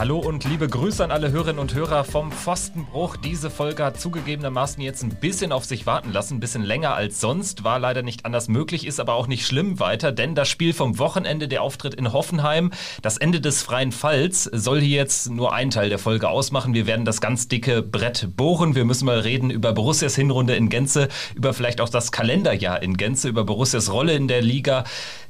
Hallo und liebe Grüße an alle Hörerinnen und Hörer vom Pfostenbruch. Diese Folge hat zugegebenermaßen jetzt ein bisschen auf sich warten lassen, ein bisschen länger als sonst, war leider nicht anders möglich, ist aber auch nicht schlimm weiter, denn das Spiel vom Wochenende, der Auftritt in Hoffenheim, das Ende des freien Falls, soll hier jetzt nur einen Teil der Folge ausmachen. Wir werden das ganz dicke Brett bohren. Wir müssen mal reden über Borussias Hinrunde in Gänze, über vielleicht auch das Kalenderjahr in Gänze, über Borussias Rolle in der Liga,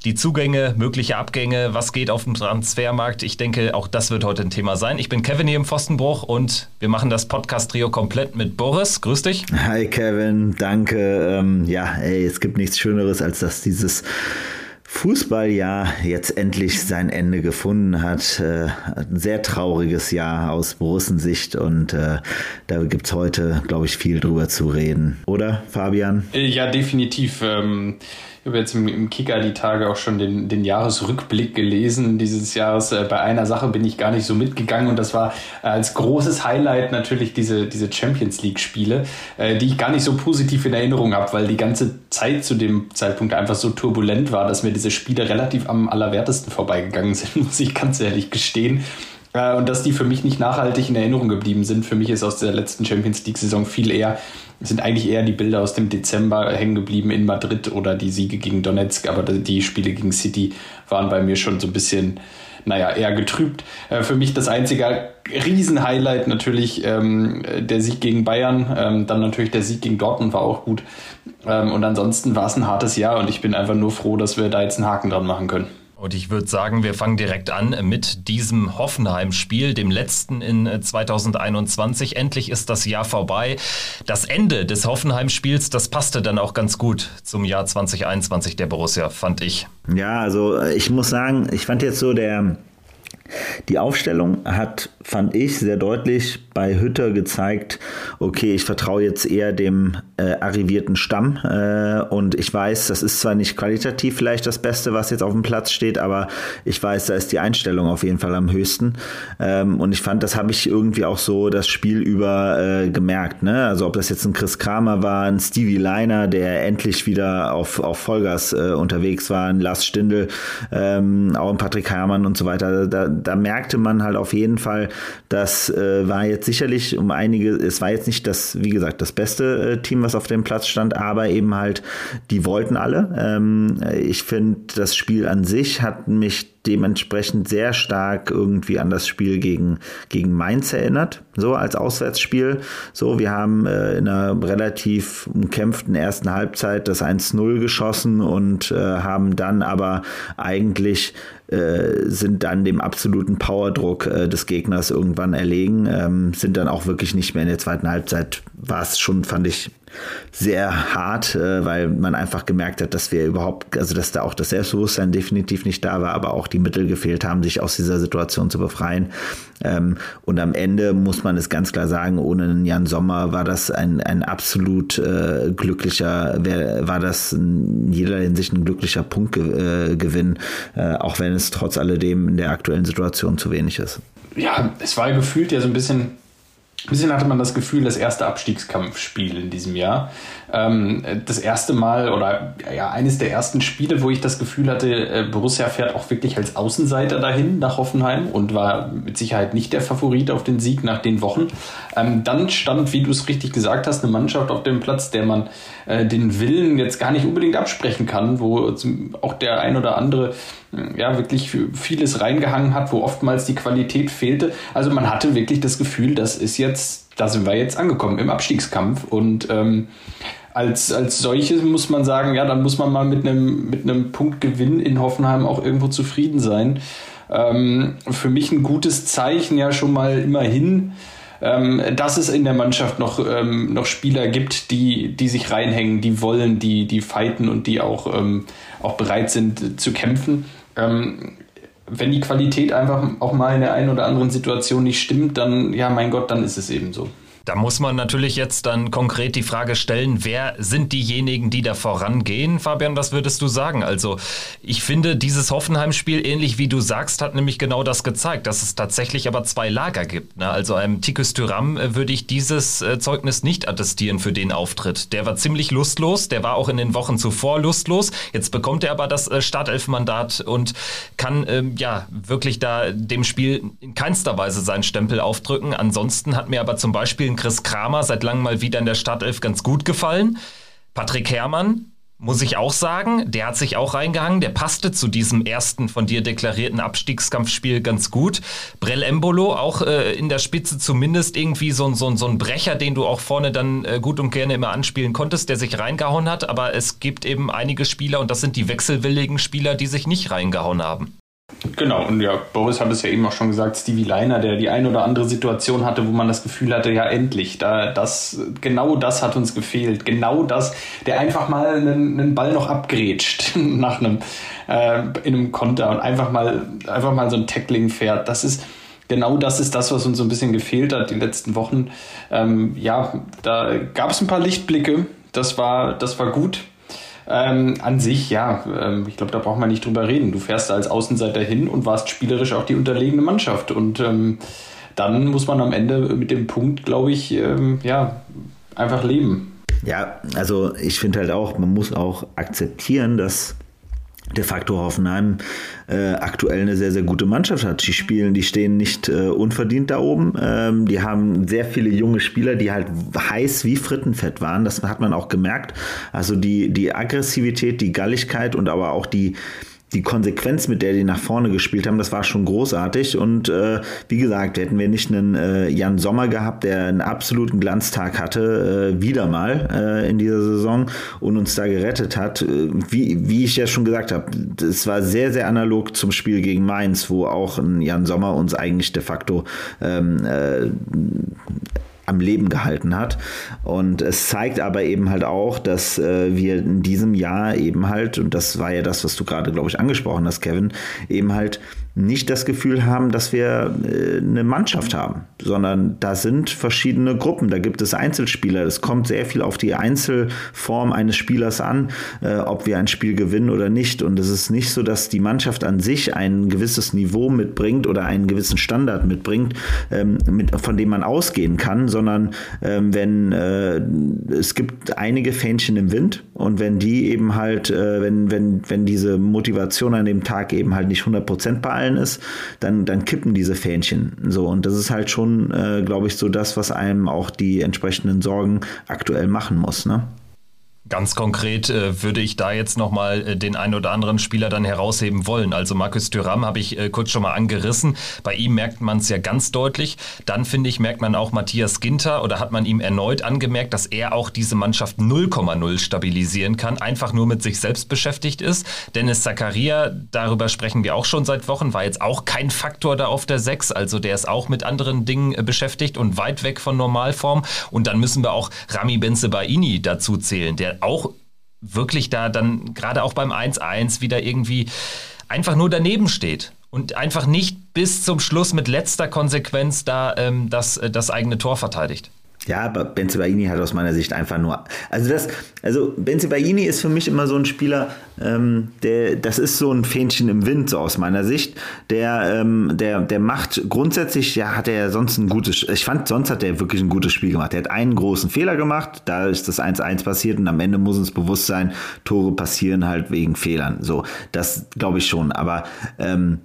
die Zugänge, mögliche Abgänge, was geht auf dem Transfermarkt. Ich denke, auch das wird heute ein Thema sein. Ich bin Kevin hier im Pfostenbruch und wir machen das Podcast-Trio komplett mit Boris. Grüß dich. Hi Kevin, danke. Ähm, ja, ey, es gibt nichts Schöneres, als dass dieses Fußballjahr jetzt endlich sein Ende gefunden hat. Äh, ein sehr trauriges Jahr aus Borussensicht und äh, da gibt es heute, glaube ich, viel drüber zu reden. Oder, Fabian? Ja, definitiv. Ähm ich habe jetzt im, im, Kicker die Tage auch schon den, den Jahresrückblick gelesen dieses Jahres. Äh, bei einer Sache bin ich gar nicht so mitgegangen und das war äh, als großes Highlight natürlich diese, diese Champions League-Spiele, äh, die ich gar nicht so positiv in Erinnerung habe, weil die ganze Zeit zu dem Zeitpunkt einfach so turbulent war, dass mir diese Spiele relativ am allerwertesten vorbeigegangen sind, muss ich ganz ehrlich gestehen. Und dass die für mich nicht nachhaltig in Erinnerung geblieben sind. Für mich ist aus der letzten Champions League-Saison viel eher sind eigentlich eher die Bilder aus dem Dezember hängen geblieben in Madrid oder die Siege gegen Donetsk, aber die Spiele gegen City waren bei mir schon so ein bisschen, naja, eher getrübt. Äh, für mich das einzige Riesenhighlight natürlich ähm, der Sieg gegen Bayern, ähm, dann natürlich der Sieg gegen Dortmund war auch gut. Ähm, und ansonsten war es ein hartes Jahr und ich bin einfach nur froh, dass wir da jetzt einen Haken dran machen können. Und ich würde sagen, wir fangen direkt an mit diesem Hoffenheim-Spiel, dem letzten in 2021. Äh, Endlich ist das Jahr vorbei. Das Ende des Hoffenheim-Spiels, das passte dann auch ganz gut zum Jahr 2021 der Borussia, fand ich. Ja, also äh, ich muss sagen, ich fand jetzt so der die Aufstellung hat, fand ich, sehr deutlich bei Hütter gezeigt, okay, ich vertraue jetzt eher dem äh, arrivierten Stamm äh, und ich weiß, das ist zwar nicht qualitativ vielleicht das Beste, was jetzt auf dem Platz steht, aber ich weiß, da ist die Einstellung auf jeden Fall am höchsten ähm, und ich fand, das habe ich irgendwie auch so das Spiel über äh, gemerkt, ne? also ob das jetzt ein Chris Kramer war, ein Stevie Leiner, der endlich wieder auf, auf Vollgas äh, unterwegs war, ein Lars Stindl, ähm, auch ein Patrick Herrmann und so weiter, da, da merkte man halt auf jeden Fall, das äh, war jetzt sicherlich um einige, es war jetzt nicht das, wie gesagt, das beste äh, Team, was auf dem Platz stand, aber eben halt, die wollten alle. Ähm, ich finde, das Spiel an sich hat mich dementsprechend sehr stark irgendwie an das Spiel gegen, gegen Mainz erinnert, so als Auswärtsspiel. So, wir haben äh, in einer relativ umkämpften ersten Halbzeit das 1-0 geschossen und äh, haben dann aber eigentlich äh, sind dann dem absoluten Powerdruck äh, des Gegners irgendwann erlegen, ähm, sind dann auch wirklich nicht mehr in der zweiten Halbzeit, war es schon, fand ich, sehr hart, äh, weil man einfach gemerkt hat, dass wir überhaupt, also dass da auch das Selbstbewusstsein definitiv nicht da war, aber auch die Mittel gefehlt haben, sich aus dieser Situation zu befreien. Ähm, und am Ende muss man es ganz klar sagen, ohne Jan Sommer war das ein, ein absolut äh, glücklicher, war das in jeder Hinsicht ein glücklicher Punktgewinn, äh, auch wenn es trotz alledem in der aktuellen Situation zu wenig ist. Ja, es war gefühlt ja so ein bisschen bisschen hatte man das Gefühl, das erste Abstiegskampfspiel in diesem Jahr. Ähm, das erste Mal oder ja, eines der ersten Spiele, wo ich das Gefühl hatte, äh, Borussia fährt auch wirklich als Außenseiter dahin nach Hoffenheim und war mit Sicherheit nicht der Favorit auf den Sieg nach den Wochen. Ähm, dann stand, wie du es richtig gesagt hast, eine Mannschaft auf dem Platz, der man äh, den Willen jetzt gar nicht unbedingt absprechen kann, wo auch der ein oder andere ja, wirklich vieles reingehangen hat, wo oftmals die Qualität fehlte. Also man hatte wirklich das Gefühl, das ist jetzt, da sind wir jetzt angekommen im Abstiegskampf und ähm, als, als solches muss man sagen, ja, dann muss man mal mit einem, mit einem Punktgewinn in Hoffenheim auch irgendwo zufrieden sein. Ähm, für mich ein gutes Zeichen ja schon mal immerhin, ähm, dass es in der Mannschaft noch, ähm, noch Spieler gibt, die, die sich reinhängen, die wollen, die, die fighten und die auch, ähm, auch bereit sind zu kämpfen ähm, wenn die Qualität einfach auch mal in der einen oder anderen Situation nicht stimmt, dann, ja, mein Gott, dann ist es eben so. Da muss man natürlich jetzt dann konkret die Frage stellen, wer sind diejenigen, die da vorangehen? Fabian, was würdest du sagen? Also ich finde, dieses Hoffenheim-Spiel, ähnlich wie du sagst, hat nämlich genau das gezeigt, dass es tatsächlich aber zwei Lager gibt. Ne? Also einem Tikus Tyram äh, würde ich dieses äh, Zeugnis nicht attestieren für den Auftritt. Der war ziemlich lustlos, der war auch in den Wochen zuvor lustlos. Jetzt bekommt er aber das äh, Startelfmandat und kann ähm, ja wirklich da dem Spiel in keinster Weise seinen Stempel aufdrücken. Ansonsten hat mir aber zum Beispiel ein Chris Kramer seit langem mal wieder in der Startelf ganz gut gefallen. Patrick Herrmann, muss ich auch sagen, der hat sich auch reingehangen. Der passte zu diesem ersten von dir deklarierten Abstiegskampfspiel ganz gut. Brell Embolo auch äh, in der Spitze zumindest irgendwie so, so, so ein Brecher, den du auch vorne dann äh, gut und gerne immer anspielen konntest, der sich reingehauen hat. Aber es gibt eben einige Spieler und das sind die wechselwilligen Spieler, die sich nicht reingehauen haben. Genau, und ja, Boris hat es ja eben auch schon gesagt, Stevie Leiner, der die ein oder andere Situation hatte, wo man das Gefühl hatte, ja endlich, da, das, genau das hat uns gefehlt. Genau das, der einfach mal einen, einen Ball noch abgrätscht nach einem, äh, in einem Konter und einfach mal, einfach mal so ein Tackling fährt. Das ist, genau das ist das, was uns so ein bisschen gefehlt hat die letzten Wochen. Ähm, ja, da gab es ein paar Lichtblicke. Das war, das war gut. Ähm, an sich, ja, ähm, ich glaube, da braucht man nicht drüber reden. Du fährst als Außenseiter hin und warst spielerisch auch die unterlegene Mannschaft. Und ähm, dann muss man am Ende mit dem Punkt, glaube ich, ähm, ja, einfach leben. Ja, also ich finde halt auch, man muss auch akzeptieren, dass der Faktor Hoffenheim äh, aktuell eine sehr, sehr gute Mannschaft hat. Die spielen, die stehen nicht äh, unverdient da oben. Ähm, die haben sehr viele junge Spieler, die halt heiß wie Frittenfett waren. Das hat man auch gemerkt. Also die, die Aggressivität, die Galligkeit und aber auch die, die Konsequenz, mit der die nach vorne gespielt haben, das war schon großartig. Und äh, wie gesagt, hätten wir nicht einen äh, Jan Sommer gehabt, der einen absoluten Glanztag hatte, äh, wieder mal äh, in dieser Saison und uns da gerettet hat. Äh, wie, wie ich ja schon gesagt habe, es war sehr, sehr analog zum Spiel gegen Mainz, wo auch ein Jan Sommer uns eigentlich de facto ähm, äh, am Leben gehalten hat. Und es zeigt aber eben halt auch, dass äh, wir in diesem Jahr eben halt, und das war ja das, was du gerade, glaube ich, angesprochen hast, Kevin, eben halt nicht das Gefühl haben, dass wir äh, eine Mannschaft haben, sondern da sind verschiedene Gruppen, da gibt es Einzelspieler. Es kommt sehr viel auf die Einzelform eines Spielers an, äh, ob wir ein Spiel gewinnen oder nicht. Und es ist nicht so, dass die Mannschaft an sich ein gewisses Niveau mitbringt oder einen gewissen Standard mitbringt, ähm, von dem man ausgehen kann, sondern ähm, wenn äh, es gibt einige Fähnchen im Wind und wenn die eben halt, wenn, wenn, wenn diese Motivation an dem Tag eben halt nicht 100% bei allen ist, dann, dann kippen diese Fähnchen. So, und das ist halt schon, äh, glaube ich, so das, was einem auch die entsprechenden Sorgen aktuell machen muss. Ne? Ganz konkret äh, würde ich da jetzt nochmal äh, den einen oder anderen Spieler dann herausheben wollen. Also Markus Thüram habe ich äh, kurz schon mal angerissen. Bei ihm merkt man es ja ganz deutlich. Dann finde ich, merkt man auch Matthias Ginter oder hat man ihm erneut angemerkt, dass er auch diese Mannschaft 0,0 stabilisieren kann, einfach nur mit sich selbst beschäftigt ist. Dennis Zakaria, darüber sprechen wir auch schon seit Wochen, war jetzt auch kein Faktor da auf der 6. Also der ist auch mit anderen Dingen äh, beschäftigt und weit weg von Normalform. Und dann müssen wir auch Rami Benzebaini dazu zählen, der auch wirklich da dann gerade auch beim 1-1 wieder irgendwie einfach nur daneben steht und einfach nicht bis zum Schluss mit letzter Konsequenz da ähm, das, äh, das eigene Tor verteidigt. Ja, aber Benzebaini hat aus meiner Sicht einfach nur. Also das, also Benzebaini ist für mich immer so ein Spieler, ähm, der, das ist so ein Fähnchen im Wind, so aus meiner Sicht. Der, ähm, der, der macht grundsätzlich, ja, hat er sonst ein gutes, ich fand, sonst hat er wirklich ein gutes Spiel gemacht. Er hat einen großen Fehler gemacht, da ist das 1-1 passiert und am Ende muss uns bewusst sein, Tore passieren halt wegen Fehlern. So, das glaube ich schon. Aber ähm,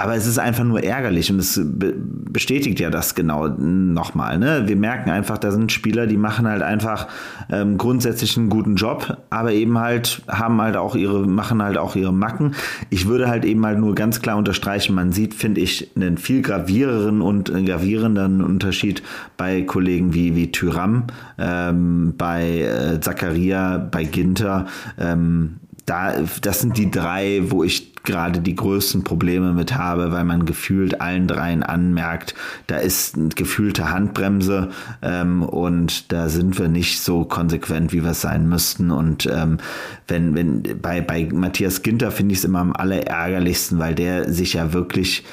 aber es ist einfach nur ärgerlich und es bestätigt ja das genau nochmal. Ne? Wir merken einfach, da sind Spieler, die machen halt einfach ähm, grundsätzlich einen guten Job, aber eben halt haben halt auch ihre, machen halt auch ihre Macken. Ich würde halt eben halt nur ganz klar unterstreichen, man sieht, finde ich, einen viel graviereren und gravierenden Unterschied bei Kollegen wie, wie Tyram, ähm, bei äh, Zakaria, bei Ginter, ähm, da, das sind die drei, wo ich gerade die größten Probleme mit habe, weil man gefühlt allen dreien anmerkt, da ist eine gefühlte Handbremse ähm, und da sind wir nicht so konsequent, wie wir es sein müssten. Und ähm, wenn, wenn bei, bei Matthias Ginter finde ich es immer am allerärgerlichsten, weil der sich ja wirklich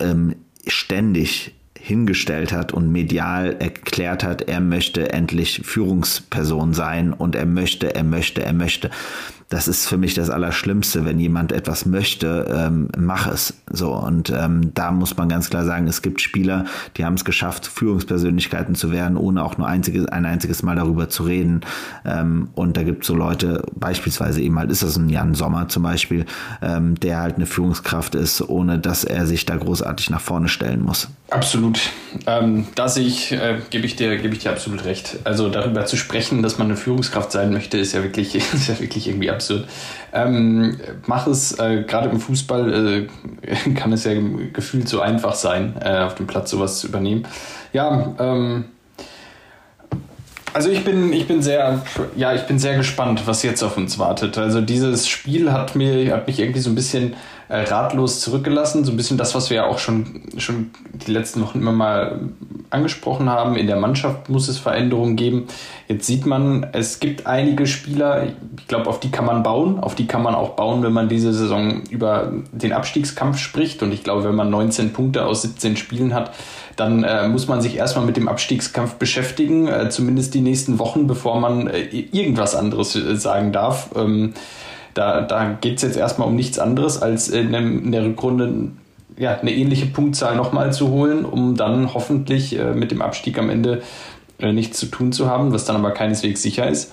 ähm, ständig hingestellt hat und medial erklärt hat, er möchte endlich Führungsperson sein und er möchte, er möchte, er möchte das ist für mich das Allerschlimmste, wenn jemand etwas möchte, ähm, mach es. So und ähm, da muss man ganz klar sagen, es gibt Spieler, die haben es geschafft, Führungspersönlichkeiten zu werden, ohne auch nur einziges, ein einziges Mal darüber zu reden. Ähm, und da gibt es so Leute, beispielsweise eben halt ist das ein Jan Sommer zum Beispiel, ähm, der halt eine Führungskraft ist, ohne dass er sich da großartig nach vorne stellen muss. Absolut. Ähm, da sehe ich, äh, gebe ich dir, ich dir absolut recht. Also darüber zu sprechen, dass man eine Führungskraft sein möchte, ist ja wirklich, ist ja wirklich irgendwie absurd. Ähm, mach es, äh, gerade im Fußball äh, kann es ja gefühlt so einfach sein, äh, auf dem Platz sowas zu übernehmen. Ja, ähm, also ich bin, ich bin sehr, ja, ich bin sehr gespannt, was jetzt auf uns wartet. Also dieses Spiel hat mir, hat mich irgendwie so ein bisschen äh, ratlos zurückgelassen. So ein bisschen das, was wir ja auch schon, schon die letzten Wochen immer mal angesprochen haben. In der Mannschaft muss es Veränderungen geben. Jetzt sieht man, es gibt einige Spieler, ich glaube, auf die kann man bauen. Auf die kann man auch bauen, wenn man diese Saison über den Abstiegskampf spricht. Und ich glaube, wenn man 19 Punkte aus 17 Spielen hat, dann äh, muss man sich erstmal mit dem Abstiegskampf beschäftigen, äh, zumindest die nächsten Wochen, bevor man äh, irgendwas anderes äh, sagen darf. Ähm, da da geht es jetzt erstmal um nichts anderes, als in, dem, in der Rückrunde ja, eine ähnliche Punktzahl nochmal zu holen, um dann hoffentlich äh, mit dem Abstieg am Ende äh, nichts zu tun zu haben, was dann aber keineswegs sicher ist.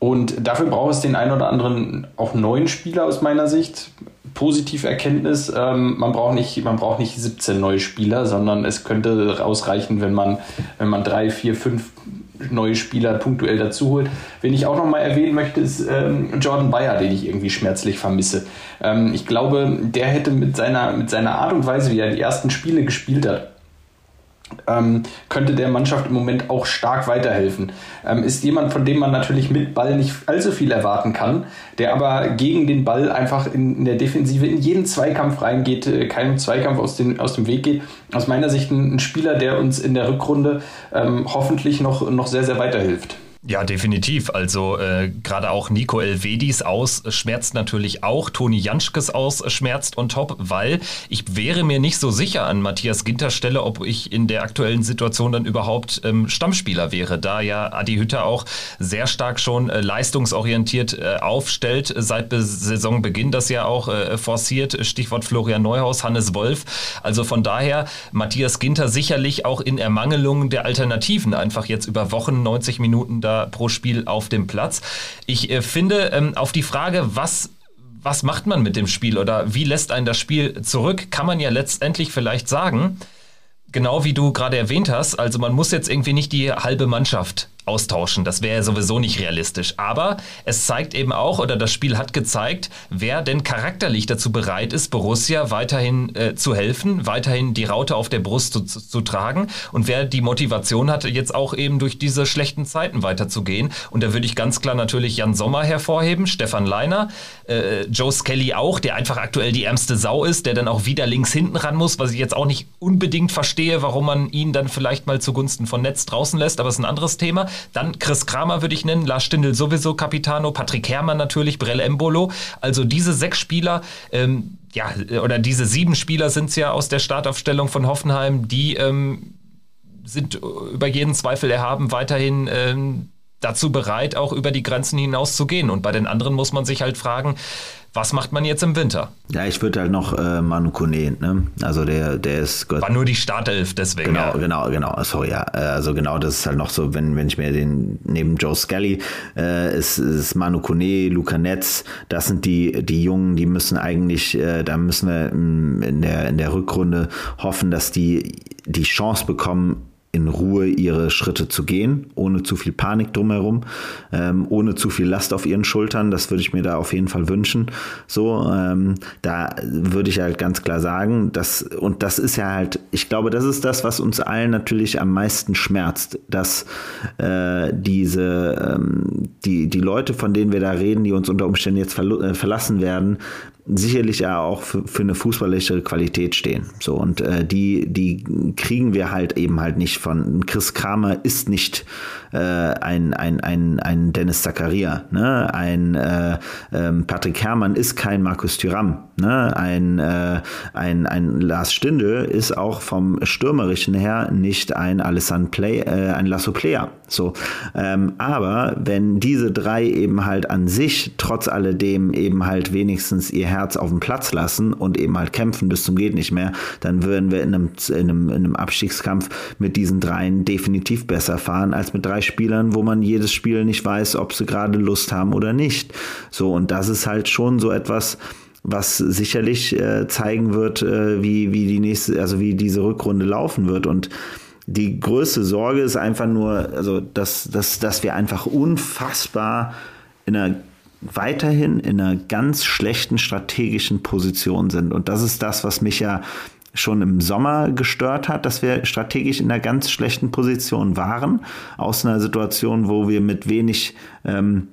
Und dafür braucht es den einen oder anderen auch neuen Spieler aus meiner Sicht. Positive Erkenntnis, ähm, man, braucht nicht, man braucht nicht 17 neue Spieler, sondern es könnte ausreichen, wenn man, wenn man drei, vier, fünf neue Spieler punktuell dazu holt. Wen ich auch noch mal erwähnen möchte, ist ähm, Jordan Bayer, den ich irgendwie schmerzlich vermisse. Ähm, ich glaube, der hätte mit seiner, mit seiner Art und Weise, wie er die ersten Spiele gespielt hat, ähm, könnte der Mannschaft im Moment auch stark weiterhelfen. Ähm, ist jemand, von dem man natürlich mit Ball nicht allzu viel erwarten kann, der aber gegen den Ball einfach in, in der Defensive in jeden Zweikampf reingeht, äh, keinem Zweikampf aus, den, aus dem Weg geht. Aus meiner Sicht ein, ein Spieler, der uns in der Rückrunde ähm, hoffentlich noch, noch sehr, sehr weiterhilft. Ja, definitiv. Also äh, gerade auch Nico Elvedis aus schmerzt natürlich auch. Toni Janschkes aus schmerzt on top, weil ich wäre mir nicht so sicher an Matthias Ginter Stelle, ob ich in der aktuellen Situation dann überhaupt ähm, Stammspieler wäre, da ja Adi Hütter auch sehr stark schon äh, leistungsorientiert äh, aufstellt, seit Be Saisonbeginn das ja auch äh, forciert. Stichwort Florian Neuhaus, Hannes Wolf. Also von daher Matthias Ginter sicherlich auch in Ermangelung der Alternativen einfach jetzt über Wochen 90 Minuten da pro Spiel auf dem Platz. Ich äh, finde, ähm, auf die Frage, was was macht man mit dem Spiel oder wie lässt einen das Spiel zurück, kann man ja letztendlich vielleicht sagen, genau wie du gerade erwähnt hast, also man muss jetzt irgendwie nicht die halbe Mannschaft austauschen. Das wäre sowieso nicht realistisch. Aber es zeigt eben auch, oder das Spiel hat gezeigt, wer denn charakterlich dazu bereit ist, Borussia weiterhin äh, zu helfen, weiterhin die Raute auf der Brust zu, zu, zu, tragen und wer die Motivation hat, jetzt auch eben durch diese schlechten Zeiten weiterzugehen. Und da würde ich ganz klar natürlich Jan Sommer hervorheben, Stefan Leiner, äh, Joe Skelly auch, der einfach aktuell die ärmste Sau ist, der dann auch wieder links hinten ran muss, was ich jetzt auch nicht unbedingt verstehe, warum man ihn dann vielleicht mal zugunsten von Netz draußen lässt, aber es ist ein anderes Thema. Dann Chris Kramer würde ich nennen, Lars Stindl sowieso Capitano, Patrick Herrmann natürlich, Brell Embolo. Also diese sechs Spieler, ähm, ja, oder diese sieben Spieler sind es ja aus der Startaufstellung von Hoffenheim, die ähm, sind über jeden Zweifel erhaben, weiterhin ähm, dazu bereit, auch über die Grenzen hinaus zu gehen. Und bei den anderen muss man sich halt fragen, was macht man jetzt im Winter? Ja, ich würde halt noch äh, Manu Kone, ne? Also der, der ist Gott. War nur die Startelf, deswegen. Genau, ja. genau, genau. Sorry, ja. Äh, also genau, das ist halt noch so, wenn, wenn ich mir den neben Joe Skelly äh, ist, ist Manu Kone, Luca Netz, das sind die, die Jungen, die müssen eigentlich, äh, da müssen wir in der, in der Rückrunde hoffen, dass die die Chance bekommen, in Ruhe ihre Schritte zu gehen, ohne zu viel Panik drumherum, ähm, ohne zu viel Last auf ihren Schultern. Das würde ich mir da auf jeden Fall wünschen. So, ähm, da würde ich halt ganz klar sagen, dass, und das ist ja halt, ich glaube, das ist das, was uns allen natürlich am meisten schmerzt, dass äh, diese, ähm, die, die Leute, von denen wir da reden, die uns unter Umständen jetzt äh, verlassen werden, sicherlich ja auch für, für eine fußballische Qualität stehen. So und äh, die die kriegen wir halt eben halt nicht von Chris Kramer ist nicht äh, ein, ein, ein, ein Dennis Zakaria, ne? ein äh, ähm, Patrick Herrmann ist kein Markus Thüram. Ne? Ein, äh, ein, ein Lars Stindl ist auch vom Stürmerischen her nicht ein Alessandro Play, äh, ein Lasso Player. So, ähm, aber wenn diese drei eben halt an sich trotz alledem eben halt wenigstens ihr Herz auf dem Platz lassen und eben halt kämpfen bis zum geht nicht mehr, dann würden wir in einem, in einem, in einem Abstiegskampf mit diesen dreien definitiv besser fahren als mit drei Spielern, wo man jedes Spiel nicht weiß, ob sie gerade Lust haben oder nicht. So, und das ist halt schon so etwas, was sicherlich äh, zeigen wird, äh, wie, wie die nächste, also wie diese Rückrunde laufen wird. Und die größte Sorge ist einfach nur, also dass, dass, dass wir einfach unfassbar in einer weiterhin in einer ganz schlechten strategischen Position sind. Und das ist das, was mich ja schon im Sommer gestört hat, dass wir strategisch in einer ganz schlechten Position waren, aus einer Situation, wo wir mit wenig ähm,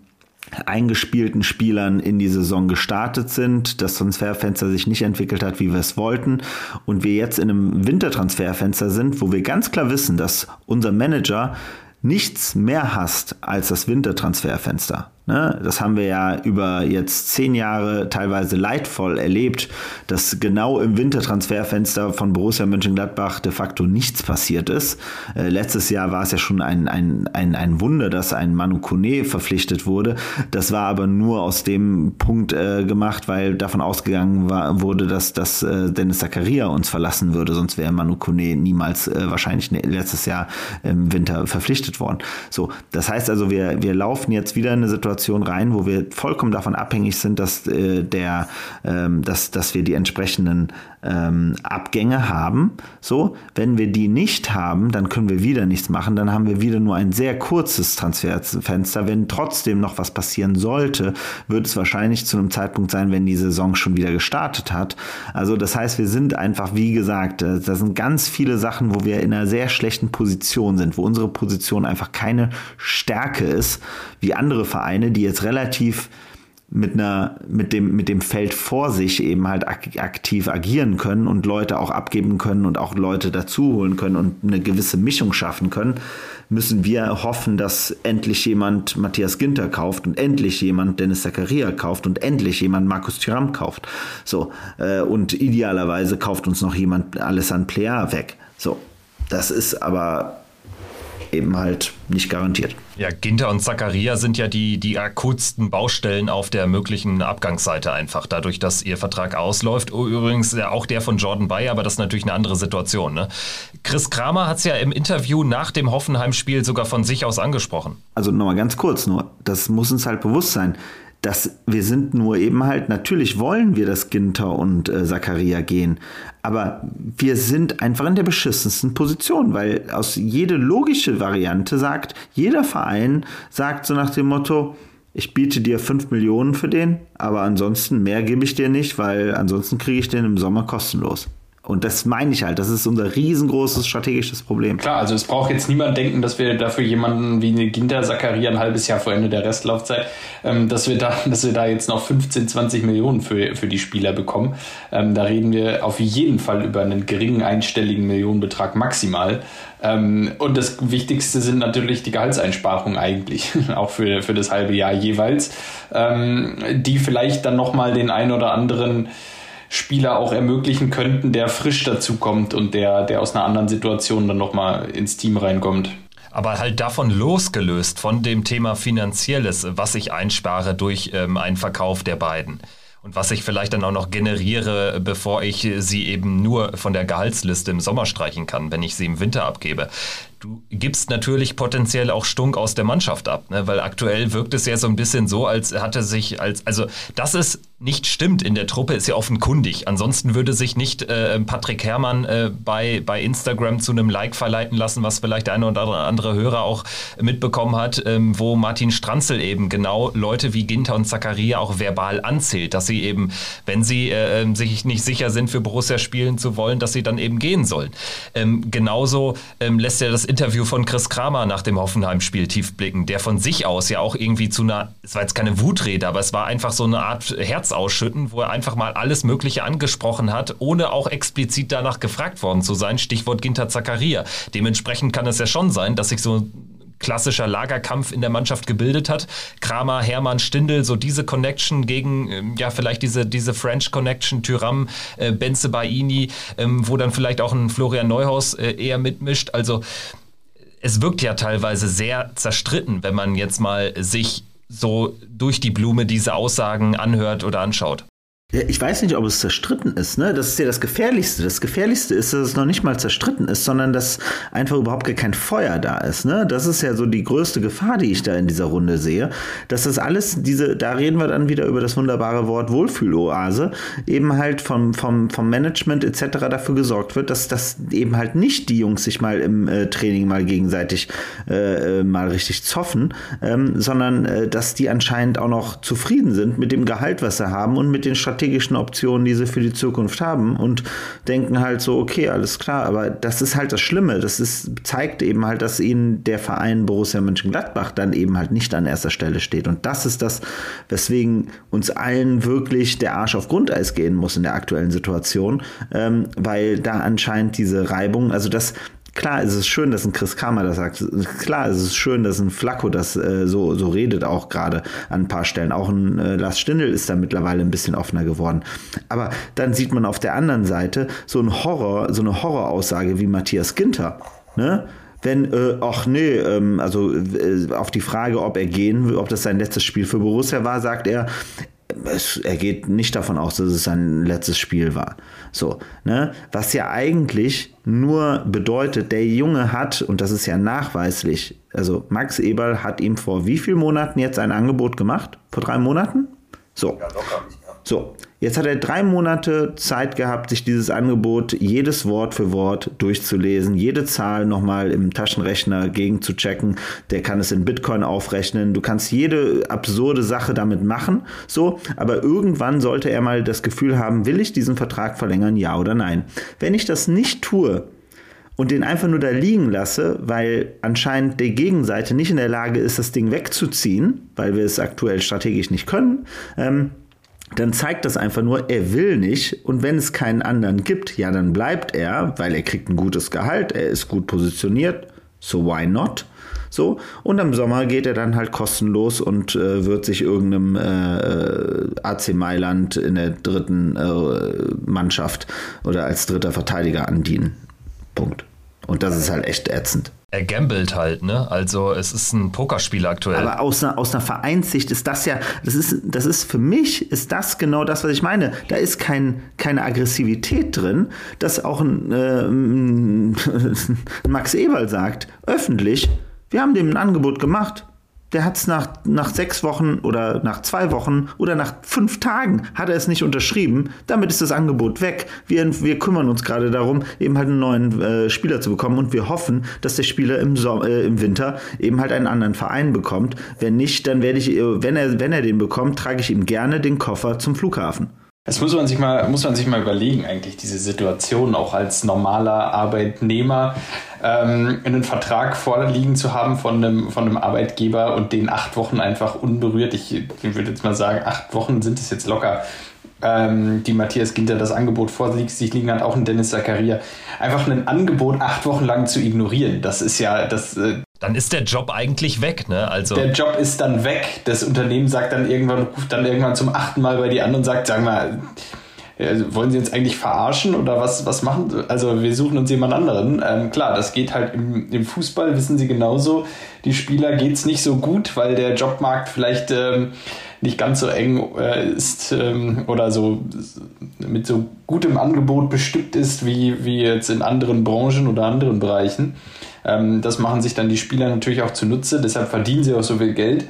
eingespielten Spielern in die Saison gestartet sind, das Transferfenster sich nicht entwickelt hat, wie wir es wollten und wir jetzt in einem Wintertransferfenster sind, wo wir ganz klar wissen, dass unser Manager nichts mehr hasst als das Wintertransferfenster. Ne? Das haben wir ja über jetzt zehn Jahre teilweise leidvoll erlebt, dass genau im Wintertransferfenster von Borussia Mönchengladbach de facto nichts passiert ist. Äh, letztes Jahr war es ja schon ein, ein, ein, ein Wunder, dass ein Manu Kone verpflichtet wurde. Das war aber nur aus dem Punkt äh, gemacht, weil davon ausgegangen war, wurde, dass, dass äh, Dennis Zakaria uns verlassen würde. Sonst wäre Manu Kone niemals äh, wahrscheinlich ne, letztes Jahr im Winter verpflichtet worden. So, das heißt also, wir, wir laufen jetzt wieder in eine Situation, Situation rein, wo wir vollkommen davon abhängig sind, dass äh, der, ähm, dass, dass wir die entsprechenden ähm, Abgänge haben. So, wenn wir die nicht haben, dann können wir wieder nichts machen. Dann haben wir wieder nur ein sehr kurzes Transferfenster. Wenn trotzdem noch was passieren sollte, wird es wahrscheinlich zu einem Zeitpunkt sein, wenn die Saison schon wieder gestartet hat. Also das heißt, wir sind einfach, wie gesagt, äh, da sind ganz viele Sachen, wo wir in einer sehr schlechten Position sind, wo unsere Position einfach keine Stärke ist, wie andere Vereine, die jetzt relativ mit einer mit dem mit dem Feld vor sich eben halt aktiv agieren können und Leute auch abgeben können und auch Leute dazu holen können und eine gewisse Mischung schaffen können, müssen wir hoffen, dass endlich jemand Matthias Ginter kauft und endlich jemand Dennis Zakaria kauft und endlich jemand Markus Thuram kauft. So äh, und idealerweise kauft uns noch jemand Alessandro Plea weg. So, das ist aber eben halt nicht garantiert. Ja, Ginter und Zakaria sind ja die, die akutsten Baustellen auf der möglichen Abgangsseite einfach, dadurch, dass ihr Vertrag ausläuft. Oh, übrigens ja auch der von Jordan Bayer, aber das ist natürlich eine andere Situation. Ne? Chris Kramer hat es ja im Interview nach dem Hoffenheim-Spiel sogar von sich aus angesprochen. Also nochmal ganz kurz nur, das muss uns halt bewusst sein dass wir sind nur eben halt, natürlich wollen wir, dass Ginter und äh, Zakaria gehen, aber wir sind einfach in der beschissensten Position, weil aus jede logische Variante sagt, jeder Verein sagt so nach dem Motto, ich biete dir 5 Millionen für den, aber ansonsten mehr gebe ich dir nicht, weil ansonsten kriege ich den im Sommer kostenlos. Und das meine ich halt, das ist unser riesengroßes strategisches Problem. Klar, also es braucht jetzt niemand denken, dass wir dafür jemanden wie eine Ginter Zakaria ein halbes Jahr vor Ende der Restlaufzeit, ähm, dass wir da, dass wir da jetzt noch 15, 20 Millionen für, für die Spieler bekommen. Ähm, da reden wir auf jeden Fall über einen geringen einstelligen Millionenbetrag maximal. Ähm, und das Wichtigste sind natürlich die Gehaltseinsparungen eigentlich, auch für, für das halbe Jahr jeweils, ähm, die vielleicht dann nochmal den ein oder anderen Spieler auch ermöglichen könnten, der frisch dazukommt und der, der aus einer anderen Situation dann nochmal ins Team reinkommt. Aber halt davon losgelöst, von dem Thema Finanzielles, was ich einspare durch ähm, einen Verkauf der beiden. Und was ich vielleicht dann auch noch generiere, bevor ich sie eben nur von der Gehaltsliste im Sommer streichen kann, wenn ich sie im Winter abgebe du gibst natürlich potenziell auch Stunk aus der Mannschaft ab, ne? weil aktuell wirkt es ja so ein bisschen so, als hatte sich als, also dass es nicht stimmt in der Truppe, ist ja offenkundig. Ansonsten würde sich nicht äh, Patrick Herrmann äh, bei, bei Instagram zu einem Like verleiten lassen, was vielleicht der eine oder andere Hörer auch mitbekommen hat, ähm, wo Martin Stranzel eben genau Leute wie Ginter und Zakaria auch verbal anzählt, dass sie eben, wenn sie äh, ähm, sich nicht sicher sind, für Borussia spielen zu wollen, dass sie dann eben gehen sollen. Ähm, genauso ähm, lässt er das Interview von Chris Kramer nach dem Hoffenheim-Spiel tief blicken, der von sich aus ja auch irgendwie zu einer, es war jetzt keine Wutrede, aber es war einfach so eine Art Herzausschütten, wo er einfach mal alles Mögliche angesprochen hat, ohne auch explizit danach gefragt worden zu sein. Stichwort Ginter Zakaria. Dementsprechend kann es ja schon sein, dass sich so klassischer Lagerkampf in der Mannschaft gebildet hat. Kramer, Hermann, Stindl, so diese Connection gegen, ähm, ja, vielleicht diese, diese French Connection, Tyram, äh, Benze Baini, ähm, wo dann vielleicht auch ein Florian Neuhaus äh, eher mitmischt. Also es wirkt ja teilweise sehr zerstritten, wenn man jetzt mal sich so durch die Blume diese Aussagen anhört oder anschaut. Ja, ich weiß nicht, ob es zerstritten ist. Ne? Das ist ja das Gefährlichste. Das Gefährlichste ist, dass es noch nicht mal zerstritten ist, sondern dass einfach überhaupt gar kein Feuer da ist. Ne? Das ist ja so die größte Gefahr, die ich da in dieser Runde sehe. Dass das alles, diese, da reden wir dann wieder über das wunderbare Wort Wohlfühloase, eben halt vom, vom, vom Management etc. dafür gesorgt wird, dass das eben halt nicht die Jungs sich mal im äh, Training mal gegenseitig äh, äh mal richtig zoffen, ähm, sondern äh, dass die anscheinend auch noch zufrieden sind mit dem Gehalt, was sie haben und mit den Strategien strategischen Optionen, die sie für die Zukunft haben und denken halt so, okay, alles klar, aber das ist halt das Schlimme. Das ist, zeigt eben halt, dass ihnen der Verein Borussia Mönchengladbach dann eben halt nicht an erster Stelle steht. Und das ist das, weswegen uns allen wirklich der Arsch auf Grundeis gehen muss in der aktuellen Situation, ähm, weil da anscheinend diese Reibung, also das, Klar ist es schön, dass ein Chris Kramer das sagt. Klar ist es schön, dass ein Flacco das äh, so, so redet, auch gerade an ein paar Stellen. Auch ein äh, Lars Stindl ist da mittlerweile ein bisschen offener geworden. Aber dann sieht man auf der anderen Seite so ein Horror, so eine Horroraussage wie Matthias Ginter. Ne? wenn, äh, ach nee, ähm, also äh, auf die Frage, ob er gehen will, ob das sein letztes Spiel für Borussia war, sagt er, es, er geht nicht davon aus, dass es sein letztes Spiel war. So, ne? Was ja eigentlich nur bedeutet, der Junge hat, und das ist ja nachweislich, also Max Eberl hat ihm vor wie vielen Monaten jetzt ein Angebot gemacht? Vor drei Monaten? So. Ja, locker. So, Jetzt hat er drei Monate Zeit gehabt, sich dieses Angebot jedes Wort für Wort durchzulesen, jede Zahl nochmal im Taschenrechner gegen zu checken. Der kann es in Bitcoin aufrechnen. Du kannst jede absurde Sache damit machen. So, aber irgendwann sollte er mal das Gefühl haben, will ich diesen Vertrag verlängern, ja oder nein? Wenn ich das nicht tue, und den einfach nur da liegen lasse, weil anscheinend die Gegenseite nicht in der Lage ist, das Ding wegzuziehen, weil wir es aktuell strategisch nicht können, ähm, dann zeigt das einfach nur, er will nicht. Und wenn es keinen anderen gibt, ja, dann bleibt er, weil er kriegt ein gutes Gehalt, er ist gut positioniert. So why not? So, und im Sommer geht er dann halt kostenlos und äh, wird sich irgendeinem äh, AC Mailand in der dritten äh, Mannschaft oder als dritter Verteidiger andienen. Punkt. Und das ist halt echt ätzend. Er gambelt halt, ne? Also es ist ein Pokerspiel aktuell. Aber aus einer, aus einer Vereinssicht ist das ja, das ist, das ist für mich, ist das genau das, was ich meine. Da ist kein, keine Aggressivität drin, dass auch ein, äh, Max Eberl sagt, öffentlich, wir haben dem ein Angebot gemacht, der hat es nach, nach sechs Wochen oder nach zwei Wochen oder nach fünf Tagen hat er es nicht unterschrieben. Damit ist das Angebot weg. Wir, wir kümmern uns gerade darum, eben halt einen neuen äh, Spieler zu bekommen und wir hoffen, dass der Spieler im, so äh, im Winter eben halt einen anderen Verein bekommt. Wenn nicht, dann werde ich, äh, wenn er, wenn er den bekommt, trage ich ihm gerne den Koffer zum Flughafen. Das muss man sich mal, muss man sich mal überlegen, eigentlich, diese Situation auch als normaler Arbeitnehmer, ähm, einen Vertrag vorliegen zu haben von einem, von einem Arbeitgeber und den acht Wochen einfach unberührt. Ich, ich würde jetzt mal sagen, acht Wochen sind es jetzt locker ähm, die Matthias Ginter das Angebot vor sich liegen hat, auch ein Dennis Zakaria, einfach ein Angebot acht Wochen lang zu ignorieren. Das ist ja, das. Äh, dann ist der Job eigentlich weg, ne? Also der Job ist dann weg. Das Unternehmen sagt dann irgendwann, ruft dann irgendwann zum achten Mal bei dir an und sagt, sag mal, wollen Sie uns eigentlich verarschen oder was, was machen? Also wir suchen uns jemand anderen. Ähm, klar, das geht halt im, im, Fußball, wissen Sie genauso. Die Spieler geht es nicht so gut, weil der Jobmarkt vielleicht ähm, nicht ganz so eng äh, ist ähm, oder so mit so gutem Angebot bestückt ist wie, wie jetzt in anderen Branchen oder anderen Bereichen. Ähm, das machen sich dann die Spieler natürlich auch zunutze, deshalb verdienen sie auch so viel Geld.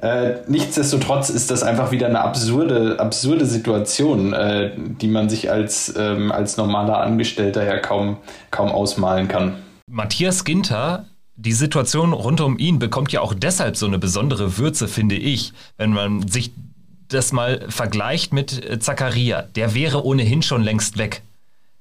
Äh, nichtsdestotrotz ist das einfach wieder eine absurde, absurde Situation, äh, die man sich als, ähm, als normaler Angestellter ja kaum, kaum ausmalen kann. Matthias Ginter, die Situation rund um ihn bekommt ja auch deshalb so eine besondere Würze, finde ich, wenn man sich das mal vergleicht mit äh, Zakaria. Der wäre ohnehin schon längst weg.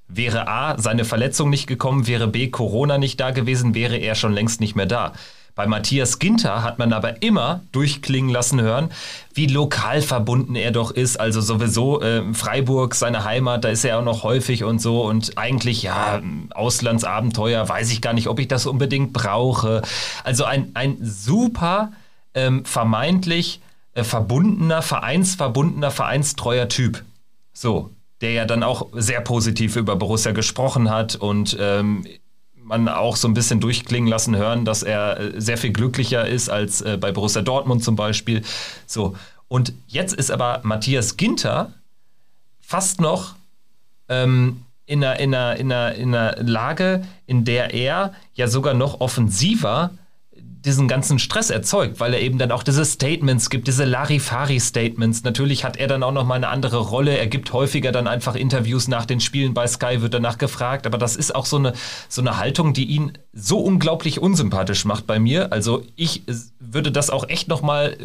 Wäre A, seine Verletzung nicht gekommen, wäre B, Corona nicht da gewesen, wäre er schon längst nicht mehr da. Bei Matthias Ginter hat man aber immer durchklingen lassen hören, wie lokal verbunden er doch ist. Also sowieso äh, Freiburg, seine Heimat, da ist er auch noch häufig und so. Und eigentlich, ja, Auslandsabenteuer, weiß ich gar nicht, ob ich das unbedingt brauche. Also ein, ein super ähm, vermeintlich äh, verbundener, vereinsverbundener, vereinstreuer Typ. So, der ja dann auch sehr positiv über Borussia gesprochen hat und ähm, man auch so ein bisschen durchklingen lassen hören, dass er äh, sehr viel glücklicher ist als äh, bei Borussia Dortmund zum Beispiel. So. Und jetzt ist aber Matthias Ginter fast noch ähm, in, einer, in, einer, in, einer, in einer Lage, in der er ja sogar noch offensiver diesen ganzen Stress erzeugt, weil er eben dann auch diese Statements gibt, diese Larifari-Statements. Natürlich hat er dann auch nochmal eine andere Rolle. Er gibt häufiger dann einfach Interviews nach den Spielen bei Sky, wird danach gefragt. Aber das ist auch so eine, so eine Haltung, die ihn so unglaublich unsympathisch macht bei mir. Also ich würde das auch echt nochmal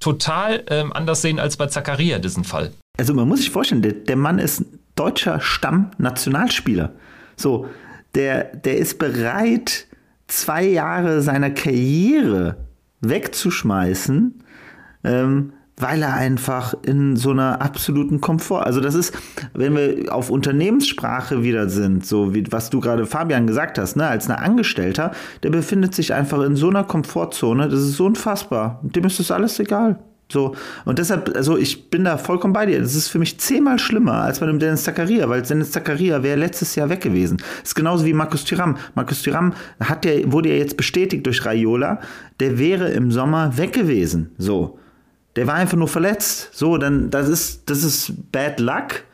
total ähm, anders sehen als bei Zakaria, diesen Fall. Also man muss sich vorstellen, der, der Mann ist deutscher Stamm-Nationalspieler. So, der, der ist bereit, zwei Jahre seiner Karriere wegzuschmeißen, ähm, weil er einfach in so einer absoluten Komfort, also das ist, wenn wir auf Unternehmenssprache wieder sind, so wie was du gerade Fabian gesagt hast, ne, als ein Angestellter, der befindet sich einfach in so einer Komfortzone, das ist so unfassbar. Dem ist das alles egal. So, und deshalb, also ich bin da vollkommen bei dir. Das ist für mich zehnmal schlimmer als bei dem Dennis Zakaria, weil Dennis Zakaria wäre letztes Jahr weg gewesen. Das ist genauso wie Markus Thuram. Markus Thuram hat ja, wurde ja jetzt bestätigt durch Raiola, der wäre im Sommer weg gewesen. So. Der war einfach nur verletzt. So, dann, das ist, das ist bad luck.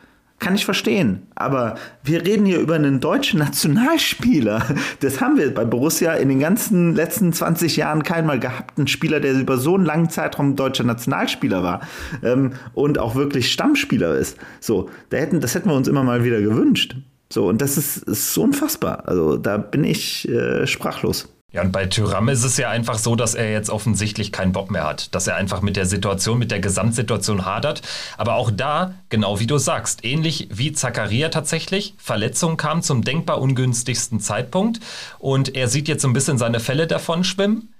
Kann ich verstehen. Aber wir reden hier über einen deutschen Nationalspieler. Das haben wir bei Borussia in den ganzen letzten 20 Jahren keinmal gehabt. Ein Spieler, der über so einen langen Zeitraum deutscher Nationalspieler war ähm, und auch wirklich Stammspieler ist. So, da hätten, das hätten wir uns immer mal wieder gewünscht. So, und das ist, ist so unfassbar. Also da bin ich äh, sprachlos. Ja, und bei Tyram ist es ja einfach so, dass er jetzt offensichtlich keinen Bock mehr hat, dass er einfach mit der Situation, mit der Gesamtsituation hadert. Aber auch da, genau wie du sagst, ähnlich wie Zakaria tatsächlich, Verletzung kam zum denkbar ungünstigsten Zeitpunkt und er sieht jetzt so ein bisschen seine Fälle davon schwimmen.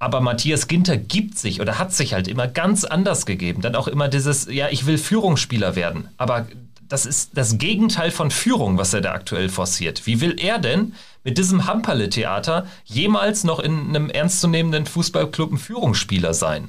Aber Matthias Ginter gibt sich oder hat sich halt immer ganz anders gegeben. Dann auch immer dieses, ja, ich will Führungsspieler werden. Aber das ist das Gegenteil von Führung, was er da aktuell forciert. Wie will er denn mit diesem Hamperle-Theater jemals noch in einem ernstzunehmenden Fußballclub ein Führungsspieler sein?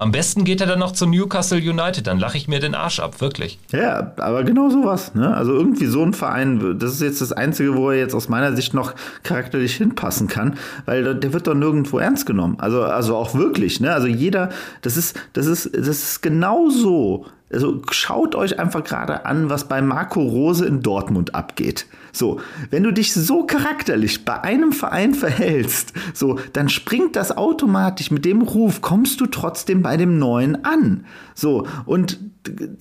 Am besten geht er dann noch zu Newcastle United, dann lache ich mir den Arsch ab, wirklich. Ja, aber genau sowas. Ne? Also irgendwie so ein Verein, das ist jetzt das Einzige, wo er jetzt aus meiner Sicht noch charakterlich hinpassen kann, weil der wird doch nirgendwo ernst genommen. Also, also auch wirklich. Ne? Also jeder, das ist, das ist, das ist genau so also schaut euch einfach gerade an, was bei Marco Rose in Dortmund abgeht. So, wenn du dich so charakterlich bei einem Verein verhältst, so, dann springt das automatisch mit dem Ruf, kommst du trotzdem bei dem Neuen an. So, und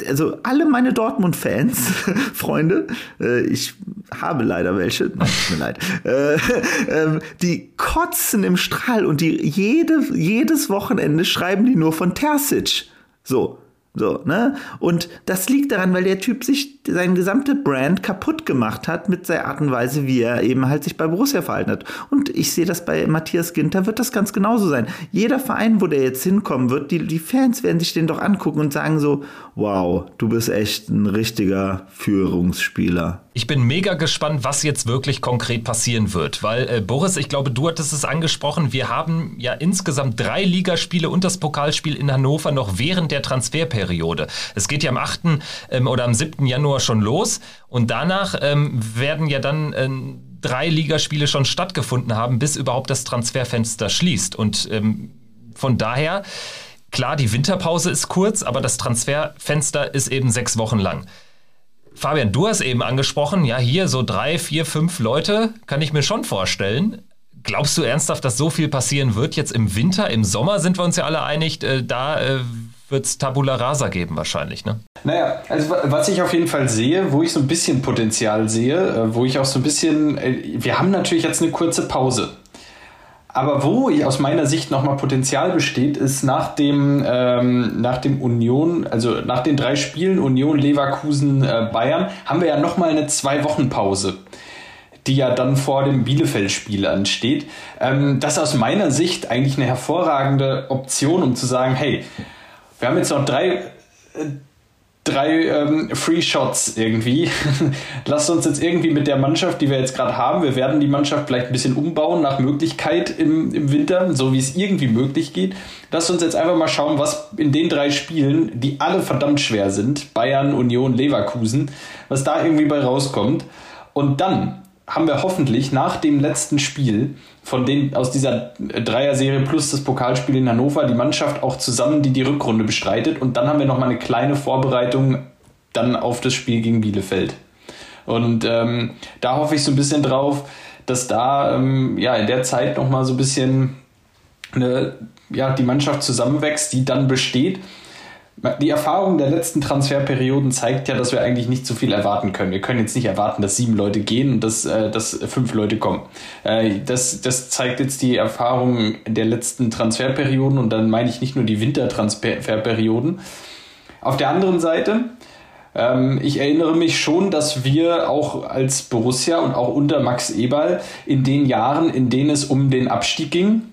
also alle meine Dortmund-Fans, Freunde, äh, ich habe leider welche, nein, tut mir leid, äh, äh, die kotzen im Strahl und die jede, jedes Wochenende schreiben die nur von Terzic. So, so, ne? Und das liegt daran, weil der Typ sich seine gesamte Brand kaputt gemacht hat mit der Art und Weise, wie er eben halt sich bei Borussia verhalten hat. Und ich sehe das bei Matthias Ginter, wird das ganz genauso sein. Jeder Verein, wo der jetzt hinkommen wird, die, die Fans werden sich den doch angucken und sagen so, wow, du bist echt ein richtiger Führungsspieler. Ich bin mega gespannt, was jetzt wirklich konkret passieren wird, weil äh, Boris, ich glaube, du hattest es angesprochen, wir haben ja insgesamt drei Ligaspiele und das Pokalspiel in Hannover noch während der Transferperiode. Es geht ja am 8. Ähm, oder am 7. Januar schon los und danach ähm, werden ja dann äh, drei Ligaspiele schon stattgefunden haben, bis überhaupt das Transferfenster schließt. Und ähm, von daher, klar, die Winterpause ist kurz, aber das Transferfenster ist eben sechs Wochen lang. Fabian, du hast eben angesprochen, ja, hier so drei, vier, fünf Leute kann ich mir schon vorstellen. Glaubst du ernsthaft, dass so viel passieren wird jetzt im Winter? Im Sommer sind wir uns ja alle einig, äh, da äh, wird es Tabula Rasa geben wahrscheinlich, ne? Naja, also was ich auf jeden Fall sehe, wo ich so ein bisschen Potenzial sehe, äh, wo ich auch so ein bisschen, äh, wir haben natürlich jetzt eine kurze Pause. Aber wo aus meiner Sicht nochmal Potenzial besteht, ist nach dem, ähm, nach dem Union, also nach den drei Spielen Union, Leverkusen, äh, Bayern, haben wir ja nochmal eine Zwei-Wochen-Pause die ja dann vor dem Bielefeld-Spiel ansteht. Ähm, das ist aus meiner Sicht eigentlich eine hervorragende Option, um zu sagen, hey, wir haben jetzt noch drei, äh, drei ähm, Free Shots irgendwie. Lasst uns jetzt irgendwie mit der Mannschaft, die wir jetzt gerade haben, wir werden die Mannschaft vielleicht ein bisschen umbauen nach Möglichkeit im, im Winter, so wie es irgendwie möglich geht. Lasst uns jetzt einfach mal schauen, was in den drei Spielen, die alle verdammt schwer sind, Bayern, Union, Leverkusen, was da irgendwie bei rauskommt. Und dann haben wir hoffentlich nach dem letzten Spiel von den aus dieser Dreier-Serie plus das Pokalspiel in Hannover die Mannschaft auch zusammen, die die Rückrunde bestreitet. Und dann haben wir noch mal eine kleine Vorbereitung dann auf das Spiel gegen Bielefeld. Und ähm, da hoffe ich so ein bisschen drauf, dass da ähm, ja in der Zeit noch mal so ein bisschen eine, ja, die Mannschaft zusammenwächst, die dann besteht die Erfahrung der letzten Transferperioden zeigt ja, dass wir eigentlich nicht so viel erwarten können. Wir können jetzt nicht erwarten, dass sieben Leute gehen und dass, äh, dass fünf Leute kommen. Äh, das, das zeigt jetzt die Erfahrung der letzten Transferperioden und dann meine ich nicht nur die Wintertransferperioden. Auf der anderen Seite, ähm, ich erinnere mich schon, dass wir auch als Borussia und auch unter Max Eberl in den Jahren, in denen es um den Abstieg ging,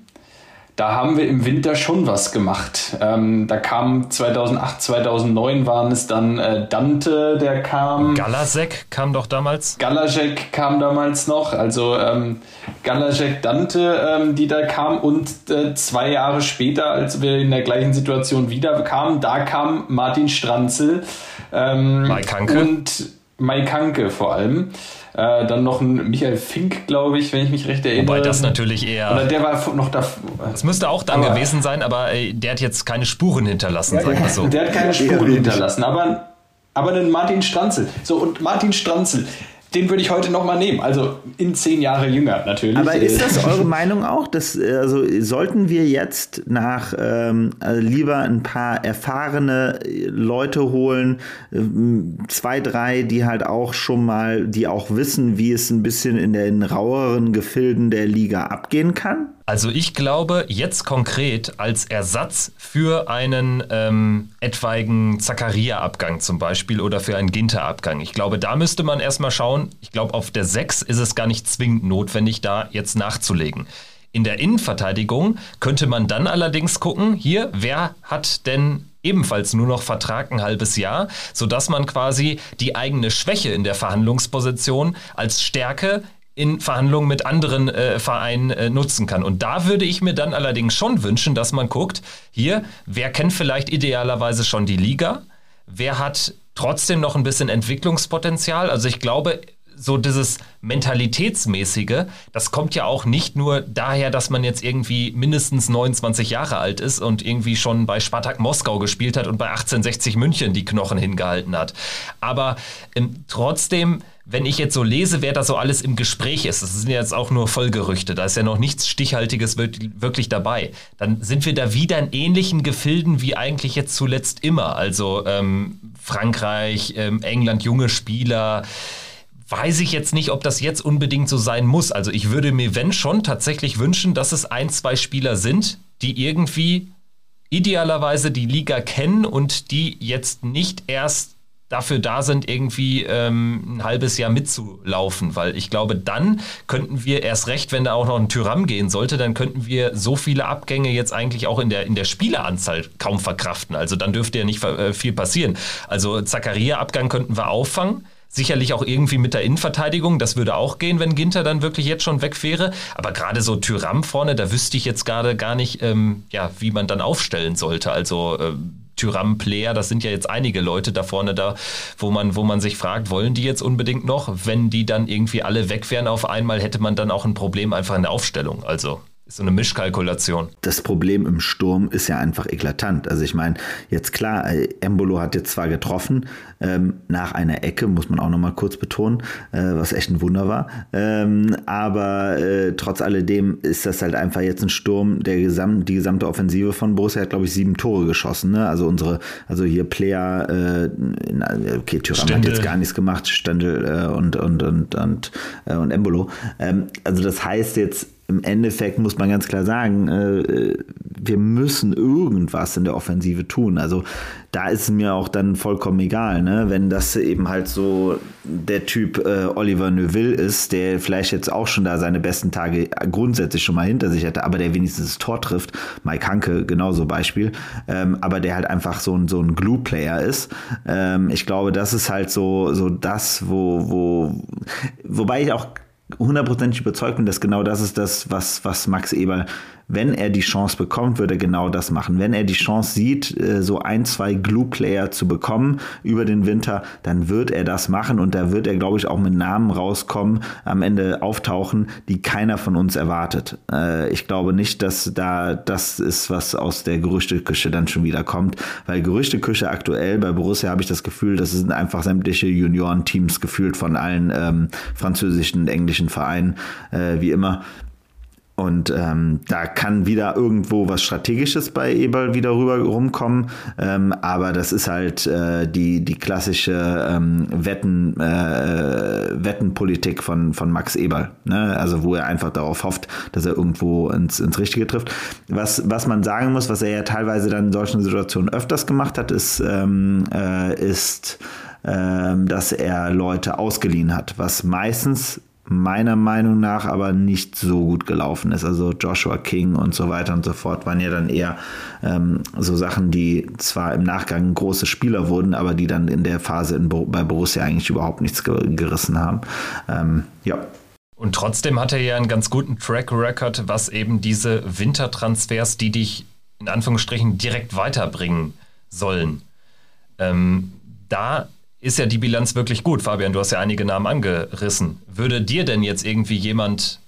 da haben wir im Winter schon was gemacht. Ähm, da kam 2008, 2009 waren es dann äh, Dante, der kam. Galasek kam doch damals. Galasek kam damals noch, also ähm, Galasek, Dante, ähm, die da kam und äh, zwei Jahre später, als wir in der gleichen Situation wieder kamen, da kam Martin Stranzel. Ähm, Mike Hanke. Und Mike Hanke vor allem. Äh, dann noch ein Michael Fink, glaube ich, wenn ich mich recht erinnere. Wobei das natürlich eher. Oder der war noch da. Das müsste auch dann aber, gewesen sein, aber äh, der hat jetzt keine Spuren hinterlassen, ja, sagen wir so. Der hat keine Spuren hinterlassen, aber, aber einen Martin Stranzel. So, und Martin Stranzel, den würde ich heute nochmal nehmen. Also in zehn Jahre jünger natürlich. Aber ist das eure Meinung auch? Dass, also sollten wir jetzt nach ähm, also lieber ein paar erfahrene Leute holen, zwei, drei, die halt auch schon mal, die auch wissen, wie es ein bisschen in den raueren Gefilden der Liga abgehen kann? Also ich glaube, jetzt konkret als Ersatz für einen ähm, etwaigen Zakaria-Abgang zum Beispiel oder für einen Ginter-Abgang. Ich glaube, da müsste man erstmal schauen. Ich glaube, auf der 6 ist es gar nicht zwingend notwendig, da jetzt nachzulegen. In der Innenverteidigung könnte man dann allerdings gucken, hier, wer hat denn ebenfalls nur noch Vertrag ein halbes Jahr, sodass man quasi die eigene Schwäche in der Verhandlungsposition als Stärke in Verhandlungen mit anderen äh, Vereinen äh, nutzen kann. Und da würde ich mir dann allerdings schon wünschen, dass man guckt, hier, wer kennt vielleicht idealerweise schon die Liga, wer hat trotzdem noch ein bisschen Entwicklungspotenzial. Also ich glaube, so dieses Mentalitätsmäßige, das kommt ja auch nicht nur daher, dass man jetzt irgendwie mindestens 29 Jahre alt ist und irgendwie schon bei Spartak Moskau gespielt hat und bei 1860 München die Knochen hingehalten hat. Aber ähm, trotzdem wenn ich jetzt so lese, wer da so alles im Gespräch ist, das sind ja jetzt auch nur Vollgerüchte, da ist ja noch nichts Stichhaltiges wirklich dabei, dann sind wir da wieder in ähnlichen Gefilden wie eigentlich jetzt zuletzt immer. Also ähm, Frankreich, ähm, England, junge Spieler. Weiß ich jetzt nicht, ob das jetzt unbedingt so sein muss. Also ich würde mir, wenn schon, tatsächlich wünschen, dass es ein, zwei Spieler sind, die irgendwie idealerweise die Liga kennen und die jetzt nicht erst dafür da sind, irgendwie ähm, ein halbes Jahr mitzulaufen, weil ich glaube, dann könnten wir erst recht, wenn da auch noch ein Tyram gehen sollte, dann könnten wir so viele Abgänge jetzt eigentlich auch in der, in der Spieleranzahl kaum verkraften. Also dann dürfte ja nicht äh, viel passieren. Also Zakaria-Abgang könnten wir auffangen. Sicherlich auch irgendwie mit der Innenverteidigung, das würde auch gehen, wenn Ginter dann wirklich jetzt schon weg wäre. Aber gerade so Tyram vorne, da wüsste ich jetzt gerade gar nicht, ähm, ja, wie man dann aufstellen sollte. Also äh, Tyram Player, das sind ja jetzt einige Leute da vorne da, wo man, wo man sich fragt, wollen die jetzt unbedingt noch? Wenn die dann irgendwie alle weg wären auf einmal, hätte man dann auch ein Problem einfach in der Aufstellung. Also ist so eine Mischkalkulation. Das Problem im Sturm ist ja einfach eklatant. Also ich meine, jetzt klar, äh, Embolo hat jetzt zwar getroffen, ähm, nach einer Ecke, muss man auch nochmal kurz betonen, äh, was echt ein Wunder war. Ähm, aber äh, trotz alledem ist das halt einfach jetzt ein Sturm, der gesam die gesamte Offensive von Borussia hat, glaube ich, sieben Tore geschossen. Ne? Also unsere, also hier Player, äh, okay, Tyram hat jetzt gar nichts gemacht, Stendel äh, und, und, und, und, äh, und Embolo. Ähm, also das heißt jetzt, im Endeffekt muss man ganz klar sagen, äh, wir müssen irgendwas in der Offensive tun. Also da ist es mir auch dann vollkommen egal, ne? wenn das eben halt so der Typ äh, Oliver Neuville ist, der vielleicht jetzt auch schon da seine besten Tage grundsätzlich schon mal hinter sich hätte, aber der wenigstens das Tor trifft. Mike Hanke genauso Beispiel, ähm, aber der halt einfach so ein, so ein Glue-Player ist. Ähm, ich glaube, das ist halt so, so das, wo, wo, wobei ich auch hundertprozentig überzeugt bin, dass genau das ist das, was, was Max Eberl wenn er die Chance bekommt, würde er genau das machen. Wenn er die Chance sieht, äh, so ein, zwei Glue-Player zu bekommen über den Winter, dann wird er das machen und da wird er, glaube ich, auch mit Namen rauskommen, am Ende auftauchen, die keiner von uns erwartet. Äh, ich glaube nicht, dass da das ist, was aus der Gerüchteküche dann schon wieder kommt, weil Gerüchteküche aktuell bei Borussia habe ich das Gefühl, das sind einfach sämtliche Juniorenteams gefühlt von allen ähm, französischen und englischen Vereinen, äh, wie immer. Und ähm, da kann wieder irgendwo was Strategisches bei Eberl wieder rüber rumkommen. Ähm, aber das ist halt äh, die, die klassische ähm, Wetten, äh, Wettenpolitik von, von Max Eberl. Ne? Also wo er einfach darauf hofft, dass er irgendwo ins, ins Richtige trifft. Was, was man sagen muss, was er ja teilweise dann in solchen Situationen öfters gemacht hat, ist, ähm, äh, ist ähm, dass er Leute ausgeliehen hat, was meistens meiner Meinung nach aber nicht so gut gelaufen ist. Also Joshua King und so weiter und so fort waren ja dann eher ähm, so Sachen, die zwar im Nachgang große Spieler wurden, aber die dann in der Phase in, bei Borussia eigentlich überhaupt nichts gerissen haben. Ähm, ja. Und trotzdem hat er ja einen ganz guten Track Record, was eben diese Wintertransfers, die dich in Anführungsstrichen direkt weiterbringen sollen. Ähm, da ist ja die Bilanz wirklich gut. Fabian, du hast ja einige Namen angerissen. Würde dir denn jetzt irgendwie jemand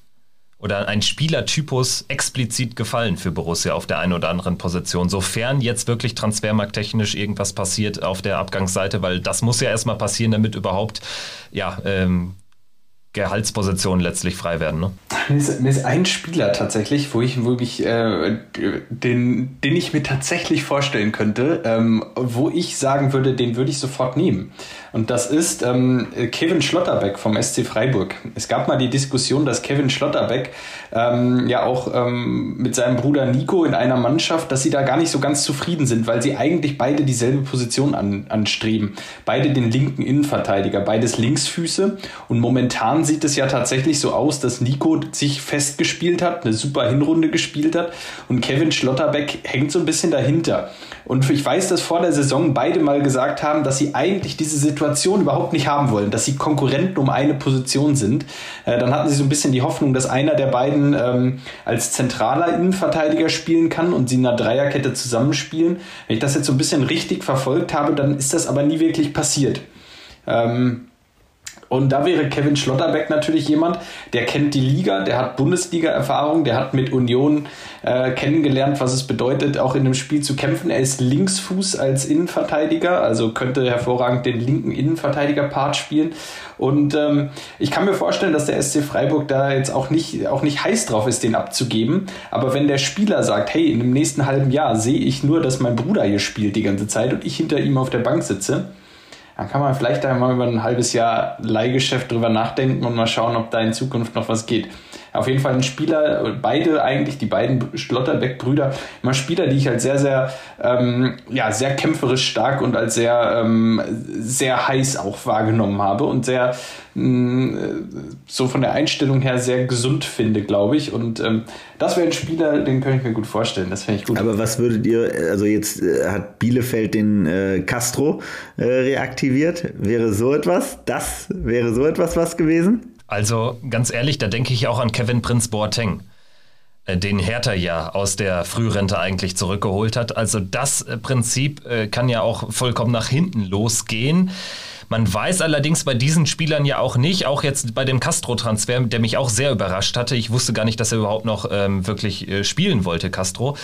oder ein Spielertypus explizit gefallen für Borussia auf der einen oder anderen Position, sofern jetzt wirklich transfermarkttechnisch irgendwas passiert auf der Abgangsseite, weil das muss ja erstmal passieren, damit überhaupt ja, ähm, Gehaltspositionen letztlich frei werden. Ne? Mir, ist, mir ist ein Spieler tatsächlich, wo ich, wo ich äh, den, den ich mir tatsächlich vorstellen könnte, ähm, wo ich sagen würde, den würde ich sofort nehmen. Und das ist ähm, Kevin Schlotterbeck vom SC Freiburg. Es gab mal die Diskussion, dass Kevin Schlotterbeck ähm, ja auch ähm, mit seinem Bruder Nico in einer Mannschaft, dass sie da gar nicht so ganz zufrieden sind, weil sie eigentlich beide dieselbe Position an, anstreben. Beide den linken Innenverteidiger, beides Linksfüße. Und momentan sieht es ja tatsächlich so aus, dass Nico sich festgespielt hat, eine super Hinrunde gespielt hat und Kevin Schlotterbeck hängt so ein bisschen dahinter. Und ich weiß, dass vor der Saison beide mal gesagt haben, dass sie eigentlich diese Situation überhaupt nicht haben wollen, dass sie Konkurrenten um eine Position sind. Äh, dann hatten sie so ein bisschen die Hoffnung, dass einer der beiden ähm, als zentraler Innenverteidiger spielen kann und sie in einer Dreierkette zusammenspielen. Wenn ich das jetzt so ein bisschen richtig verfolgt habe, dann ist das aber nie wirklich passiert. Ähm, und da wäre Kevin Schlotterbeck natürlich jemand, der kennt die Liga, der hat Bundesliga-Erfahrung, der hat mit Union äh, kennengelernt, was es bedeutet, auch in einem Spiel zu kämpfen. Er ist Linksfuß als Innenverteidiger, also könnte hervorragend den linken Innenverteidiger-Part spielen. Und ähm, ich kann mir vorstellen, dass der SC Freiburg da jetzt auch nicht, auch nicht heiß drauf ist, den abzugeben. Aber wenn der Spieler sagt, hey, in dem nächsten halben Jahr sehe ich nur, dass mein Bruder hier spielt die ganze Zeit und ich hinter ihm auf der Bank sitze, dann kann man vielleicht einmal über ein halbes Jahr Leihgeschäft drüber nachdenken und mal schauen, ob da in Zukunft noch was geht. Auf jeden Fall ein Spieler, beide eigentlich, die beiden Schlotterbeck-Brüder, immer Spieler, die ich als sehr, sehr, ähm, ja, sehr kämpferisch stark und als sehr, ähm, sehr heiß auch wahrgenommen habe und sehr, mh, mm, so von der Einstellung her sehr gesund finde, glaube ich. Und ähm, das wäre ein Spieler, den könnte ich mir gut vorstellen. Das fände ich gut. Aber was würdet ihr, also jetzt äh, hat Bielefeld den äh, Castro äh, reaktiviert. Wäre so etwas, das wäre so etwas was gewesen? Also ganz ehrlich, da denke ich auch an Kevin Prinz Boateng, äh, den Hertha ja aus der Frührente eigentlich zurückgeholt hat. Also das äh, Prinzip äh, kann ja auch vollkommen nach hinten losgehen. Man weiß allerdings bei diesen Spielern ja auch nicht, auch jetzt bei dem Castro-Transfer, der mich auch sehr überrascht hatte. Ich wusste gar nicht, dass er überhaupt noch ähm, wirklich äh, spielen wollte, Castro.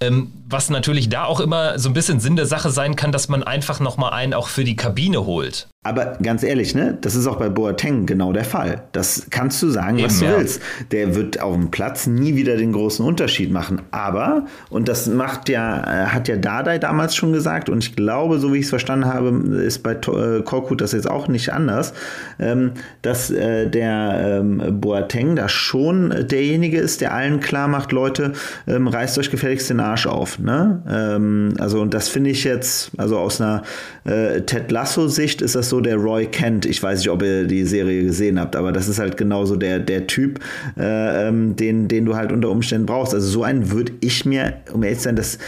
Ähm, was natürlich da auch immer so ein bisschen Sinn der Sache sein kann, dass man einfach nochmal einen auch für die Kabine holt. Aber ganz ehrlich, ne, das ist auch bei Boateng genau der Fall. Das kannst du sagen, was Eben, du ja. willst. Der wird auf dem Platz nie wieder den großen Unterschied machen. Aber, und das macht ja, äh, hat ja Dardai damals schon gesagt, und ich glaube, so wie ich es verstanden habe, ist bei äh, Korkut das jetzt auch nicht anders, ähm, dass äh, der ähm, Boateng da schon derjenige ist, der allen klar macht, Leute, ähm, reißt euch gefälligst den Arsch auf. Ne? Ähm, also, und das finde ich jetzt, also aus einer äh, Ted Lasso-Sicht ist das so der Roy Kent. Ich weiß nicht, ob ihr die Serie gesehen habt, aber das ist halt genauso der, der Typ, äh, ähm, den, den du halt unter Umständen brauchst. Also so einen würde ich mir, um ehrlich zu sein, das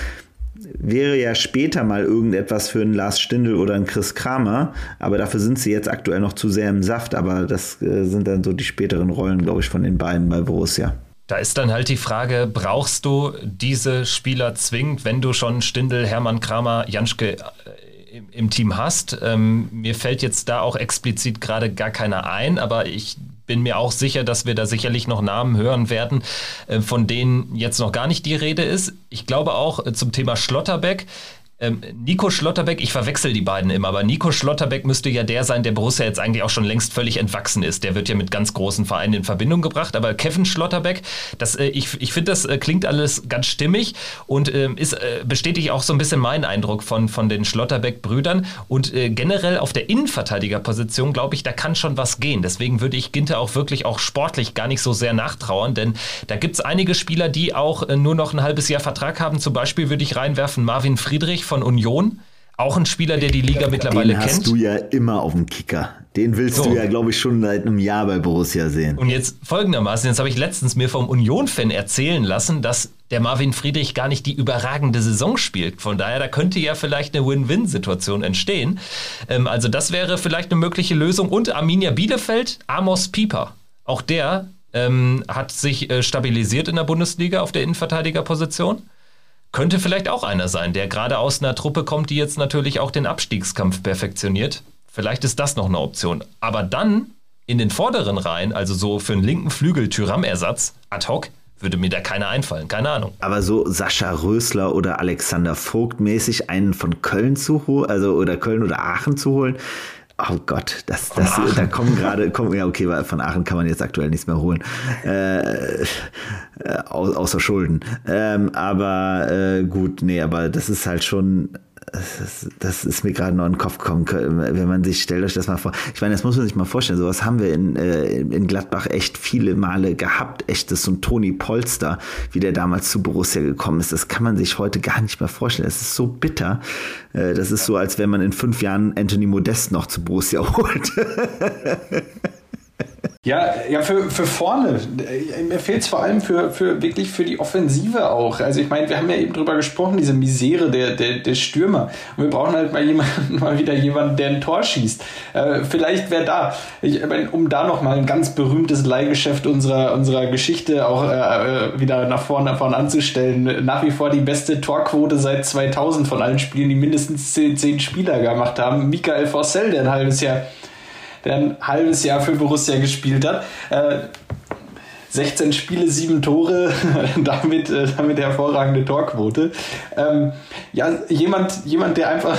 wäre ja später mal irgendetwas für einen Lars Stindl oder einen Chris Kramer, aber dafür sind sie jetzt aktuell noch zu sehr im Saft, aber das äh, sind dann so die späteren Rollen, glaube ich, von den beiden bei Borussia. Da ist dann halt die Frage, brauchst du diese Spieler zwingend, wenn du schon Stindl, Hermann Kramer, Janschke äh, im, im Team hast? Ähm, mir fällt jetzt da auch explizit gerade gar keiner ein, aber ich bin mir auch sicher, dass wir da sicherlich noch Namen hören werden, äh, von denen jetzt noch gar nicht die Rede ist. Ich glaube auch äh, zum Thema Schlotterbeck. Ähm, Nico Schlotterbeck, ich verwechsel die beiden immer, aber Nico Schlotterbeck müsste ja der sein, der Borussia jetzt eigentlich auch schon längst völlig entwachsen ist. Der wird ja mit ganz großen Vereinen in Verbindung gebracht, aber Kevin Schlotterbeck, das, äh, ich, ich finde, das äh, klingt alles ganz stimmig und ähm, ist, äh, bestätigt auch so ein bisschen meinen Eindruck von, von den Schlotterbeck-Brüdern und äh, generell auf der Innenverteidigerposition, glaube ich, da kann schon was gehen. Deswegen würde ich Ginter auch wirklich auch sportlich gar nicht so sehr nachtrauern, denn da gibt es einige Spieler, die auch äh, nur noch ein halbes Jahr Vertrag haben. Zum Beispiel würde ich reinwerfen Marvin Friedrich von Union. Auch ein Spieler, der die Liga mittlerweile Den hast kennt. du ja immer auf dem Kicker. Den willst So. du ja, glaube ich, schon seit einem Jahr bei Borussia sehen. Und jetzt folgendermaßen, jetzt habe ich letztens mir vom Union-Fan erzählen lassen, dass der Marvin Friedrich gar nicht die überragende Saison spielt. Von daher, da könnte ja vielleicht eine Win-Win-Situation entstehen. Ähm, also das wäre vielleicht eine mögliche Lösung. Und Arminia Bielefeld, Amos Pieper. Auch der ähm, hat sich äh, stabilisiert in der Bundesliga auf der Innenverteidigerposition. Könnte vielleicht auch einer sein, der gerade aus einer Truppe kommt, die jetzt natürlich auch den Abstiegskampf perfektioniert. Vielleicht ist das noch eine Option. Aber dann in den vorderen Reihen, also so für einen linken Flügel Tyram-Ersatz, ad hoc, würde mir da keiner einfallen. Keine Ahnung. Aber so Sascha Rösler oder Alexander Vogt mäßig einen von Köln zu holen, also oder Köln oder Aachen zu holen. Oh Gott, das, das, da kommen gerade, kommen, ja okay, von Aachen kann man jetzt aktuell nichts mehr holen, äh, äh, au- außer Schulden. Ähm, aber äh, gut, nee, aber das ist halt schon, das, das ist mir gerade noch in den Kopf gekommen, wenn man sich, stellt euch das mal vor. Ich meine, das muss man sich mal vorstellen, sowas haben wir in, äh, in Gladbach echt viele Male gehabt. Echt, das ist so ein Toni Polster, wie der damals zu Borussia gekommen ist. Das kann man sich heute gar nicht mehr vorstellen. Das ist so bitter. Äh, Das ist so, als wenn man in fünf Jahren Anthony Modest noch zu Borussia holt. Ja, ja, für, für vorne. Äh, Mir fehlt es vor allem für, für wirklich für die Offensive auch. Also ich meine, wir haben ja eben drüber gesprochen, diese Misere der, der, der Stürmer. Und wir brauchen halt mal jemanden, mal wieder jemanden, der ein Tor schießt. Äh, vielleicht wäre da, ich meine, um da nochmal ein ganz berühmtes Leihgeschäft unserer, unserer Geschichte auch äh, wieder nach vorne, vorne anzustellen. Nach wie vor die beste Torquote seit 2000 von allen Spielen, die mindestens 10, 10 Spieler gemacht haben. Michael Forssell, der ein halbes Jahr der ein halbes Jahr für Borussia gespielt hat. Äh, 16 Spiele, 7 Tore, damit, äh, damit hervorragende Torquote. Ähm, ja, jemand, jemand, der einfach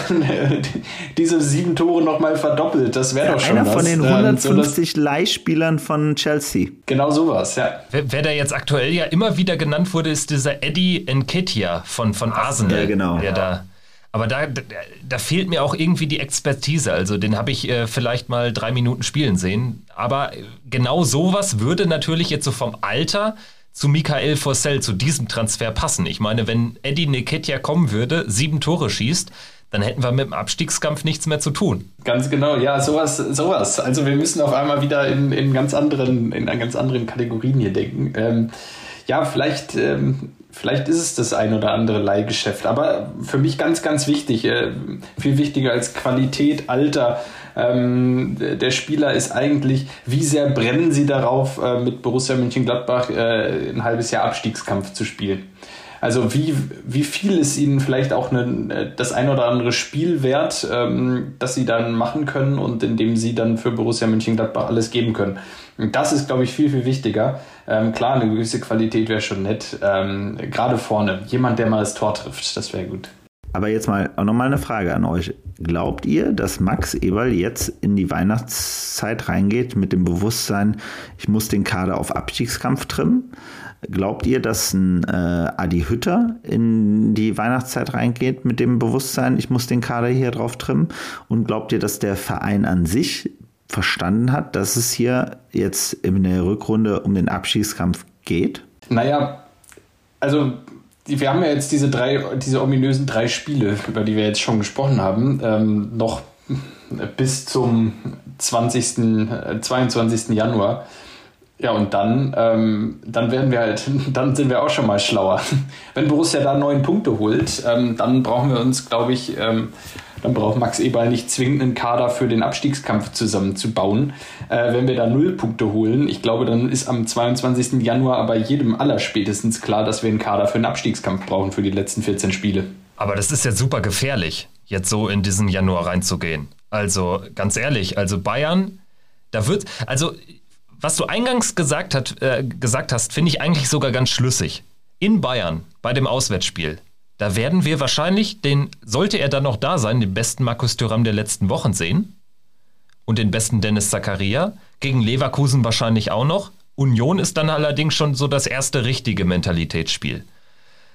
diese sieben Tore nochmal verdoppelt, das wäre doch schon Einer was. von den Ähm, so dass- 150 Leihspielern von Chelsea. genau sowas, ja. Wer, wer da jetzt aktuell ja immer wieder genannt wurde, ist dieser Eddie Nketiah von, von Arsenal. ja, genau. Der da, aber da, da, fehlt mir auch irgendwie die Expertise. Also den habe ich äh, vielleicht mal drei Minuten spielen sehen. Aber äh, genau sowas würde natürlich jetzt so vom Alter zu Michael Forssell, zu diesem Transfer passen. Ich meine, wenn Eddie Nketiah kommen würde, sieben Tore schießt, dann hätten wir mit dem Abstiegskampf nichts mehr zu tun. Ganz genau, ja, sowas, sowas. Also wir müssen auf einmal wieder in, in ganz anderen, in ganz anderen Kategorien hier denken. Ähm, ja, vielleicht, ähm, vielleicht ist es das ein oder andere Leihgeschäft, aber für mich ganz, ganz wichtig, äh, viel wichtiger als Qualität, Alter. Ähm, der Spieler ist eigentlich, wie sehr brennen sie darauf, äh, mit Borussia Mönchengladbach äh, ein halbes Jahr Abstiegskampf zu spielen. Also wie, wie viel ist ihnen vielleicht auch eine, das ein oder andere Spiel wert, ähm, das sie dann machen können und in dem sie dann für Borussia Mönchengladbach alles geben können. Und das ist, glaube ich, viel, viel wichtiger. Ähm, klar, eine gewisse Qualität wäre schon nett. Ähm, Gerade vorne. Jemand, der mal das Tor trifft, das wäre gut. Aber jetzt mal nochmal eine Frage an euch. Glaubt ihr, dass Max Eberl jetzt in die Weihnachtszeit reingeht mit dem Bewusstsein, ich muss den Kader auf Abstiegskampf trimmen? Glaubt ihr, dass ein äh, Adi Hütter in die Weihnachtszeit reingeht mit dem Bewusstsein, ich muss den Kader hier drauf trimmen? Und glaubt ihr, dass der Verein an sich verstanden hat, dass es hier jetzt in der Rückrunde um den Abstiegskampf geht? Naja, also wir haben ja jetzt diese drei, diese ominösen drei Spiele, über die wir jetzt schon gesprochen haben, ähm, noch bis zum 20., äh, 22. Januar. Ja, und dann, ähm, dann werden wir halt, dann sind wir auch schon mal schlauer. Wenn Borussia da neun Punkte holt, ähm, dann brauchen wir uns, glaube ich, ähm, dann braucht Max Eberl nicht zwingend einen Kader für den Abstiegskampf zusammenzubauen. Äh, wenn wir da null Punkte holen, ich glaube, dann ist am 22. Januar aber jedem allerspätestens klar, dass wir einen Kader für den Abstiegskampf brauchen für die letzten 14 Spiele. Aber das ist ja super gefährlich, jetzt so in diesen Januar reinzugehen. Also ganz ehrlich, also Bayern, da wird, also was du eingangs gesagt, hat, äh, gesagt hast, finde ich eigentlich sogar ganz schlüssig. In Bayern, bei dem Auswärtsspiel, da werden wir wahrscheinlich den, sollte er dann noch da sein, den besten Markus Thuram der letzten Wochen sehen. Und den besten Dennis Zakaria. Gegen Leverkusen wahrscheinlich auch noch. Union ist dann allerdings schon so das erste richtige Mentalitätsspiel.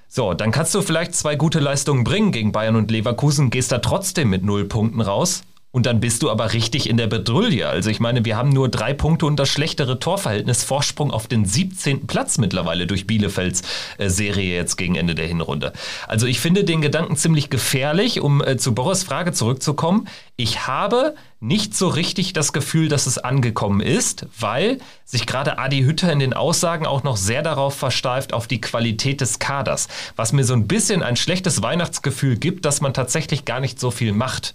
So, dann kannst du vielleicht zwei gute Leistungen bringen gegen Bayern und Leverkusen, gehst da trotzdem mit null Punkten raus und dann bist du aber richtig in der Bedrulle. Also ich meine, wir haben nur drei Punkte und das schlechtere Torverhältnis. Vorsprung auf den 17. Platz mittlerweile durch Bielefelds äh, Serie jetzt gegen Ende der Hinrunde. Also ich finde den Gedanken ziemlich gefährlich, um äh, zu Boris Frage zurückzukommen. Ich habe nicht so richtig das Gefühl, dass es angekommen ist, weil sich gerade Adi Hütter in den Aussagen auch noch sehr darauf versteift, auf die Qualität des Kaders. Was mir so ein bisschen ein schlechtes Weihnachtsgefühl gibt, dass man tatsächlich gar nicht so viel macht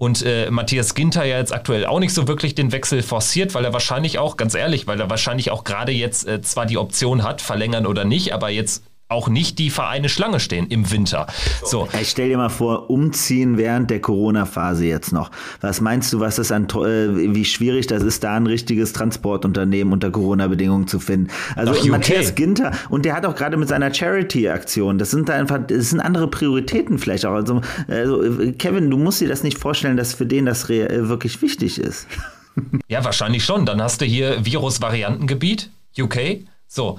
und äh, Matthias Ginter ja jetzt aktuell auch nicht so wirklich den Wechsel forciert, weil er wahrscheinlich auch, ganz ehrlich, weil er wahrscheinlich auch gerade jetzt äh, zwar die Option hat, verlängern oder nicht, aber jetzt auch nicht die Vereine Schlange stehen im Winter. So. Ich stell dir mal vor, umziehen während der Corona-Phase jetzt noch. Was meinst du, was das an, äh, wie schwierig das ist, da ein richtiges Transportunternehmen unter Corona-Bedingungen zu finden? Also Ach, Matthias Ginter, und der hat auch gerade mit seiner Charity-Aktion, das sind da einfach, das sind andere Prioritäten vielleicht auch. Also, also Kevin, du musst dir das nicht vorstellen, dass für den das wirklich wichtig ist. Ja, wahrscheinlich schon. Dann hast du hier Virus-Variantengebiet, UK. So,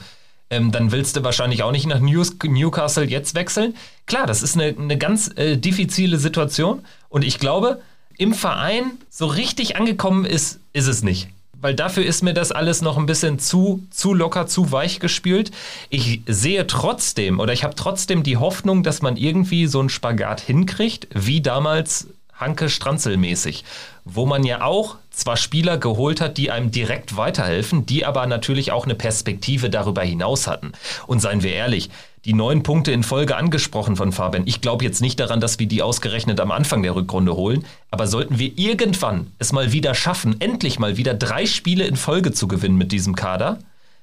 ähm, dann willst du wahrscheinlich auch nicht nach News Newcastle jetzt wechseln. Klar, das ist eine, eine ganz äh, diffizile Situation und ich glaube, im Verein so richtig angekommen ist, ist es nicht. Weil dafür ist mir das alles noch ein bisschen zu, zu locker, zu weich gespült. Ich sehe trotzdem oder ich habe trotzdem die Hoffnung, dass man irgendwie so einen Spagat hinkriegt, wie damals Hanke Stranzel mäßig, wo man ja auch zwar Spieler geholt hat, die einem direkt weiterhelfen, die aber natürlich auch eine Perspektive darüber hinaus hatten. Und seien wir ehrlich, die neun Punkte in Folge angesprochen von Fabian. Ich glaube jetzt nicht daran, dass wir die ausgerechnet am Anfang der Rückrunde holen, aber sollten wir irgendwann es mal wieder schaffen, endlich mal wieder drei Spiele in Folge zu gewinnen mit diesem Kader,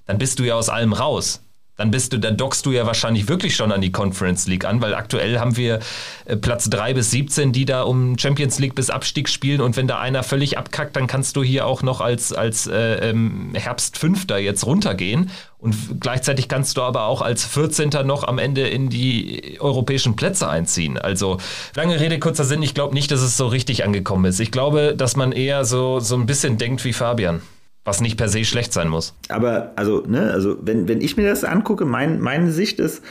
dann bist du ja aus allem raus dann bist du, dann dockst du ja wahrscheinlich wirklich schon an die Conference League an, weil aktuell haben wir äh, Platz 3 bis 17, die da um Champions League bis Abstieg spielen und wenn da einer völlig abkackt, dann kannst du hier auch noch als, als äh, ähm, Herbstfünfter jetzt runtergehen und gleichzeitig kannst du aber auch als 14. noch am Ende in die europäischen Plätze einziehen. Also lange Rede, kurzer Sinn, ich glaube nicht, dass es so richtig angekommen ist. Ich glaube, dass man eher so, so ein bisschen denkt wie Fabian. Was nicht per se schlecht sein muss. Aber, also, ne, also, wenn, wenn ich mir das angucke, mein, meine Sicht ist,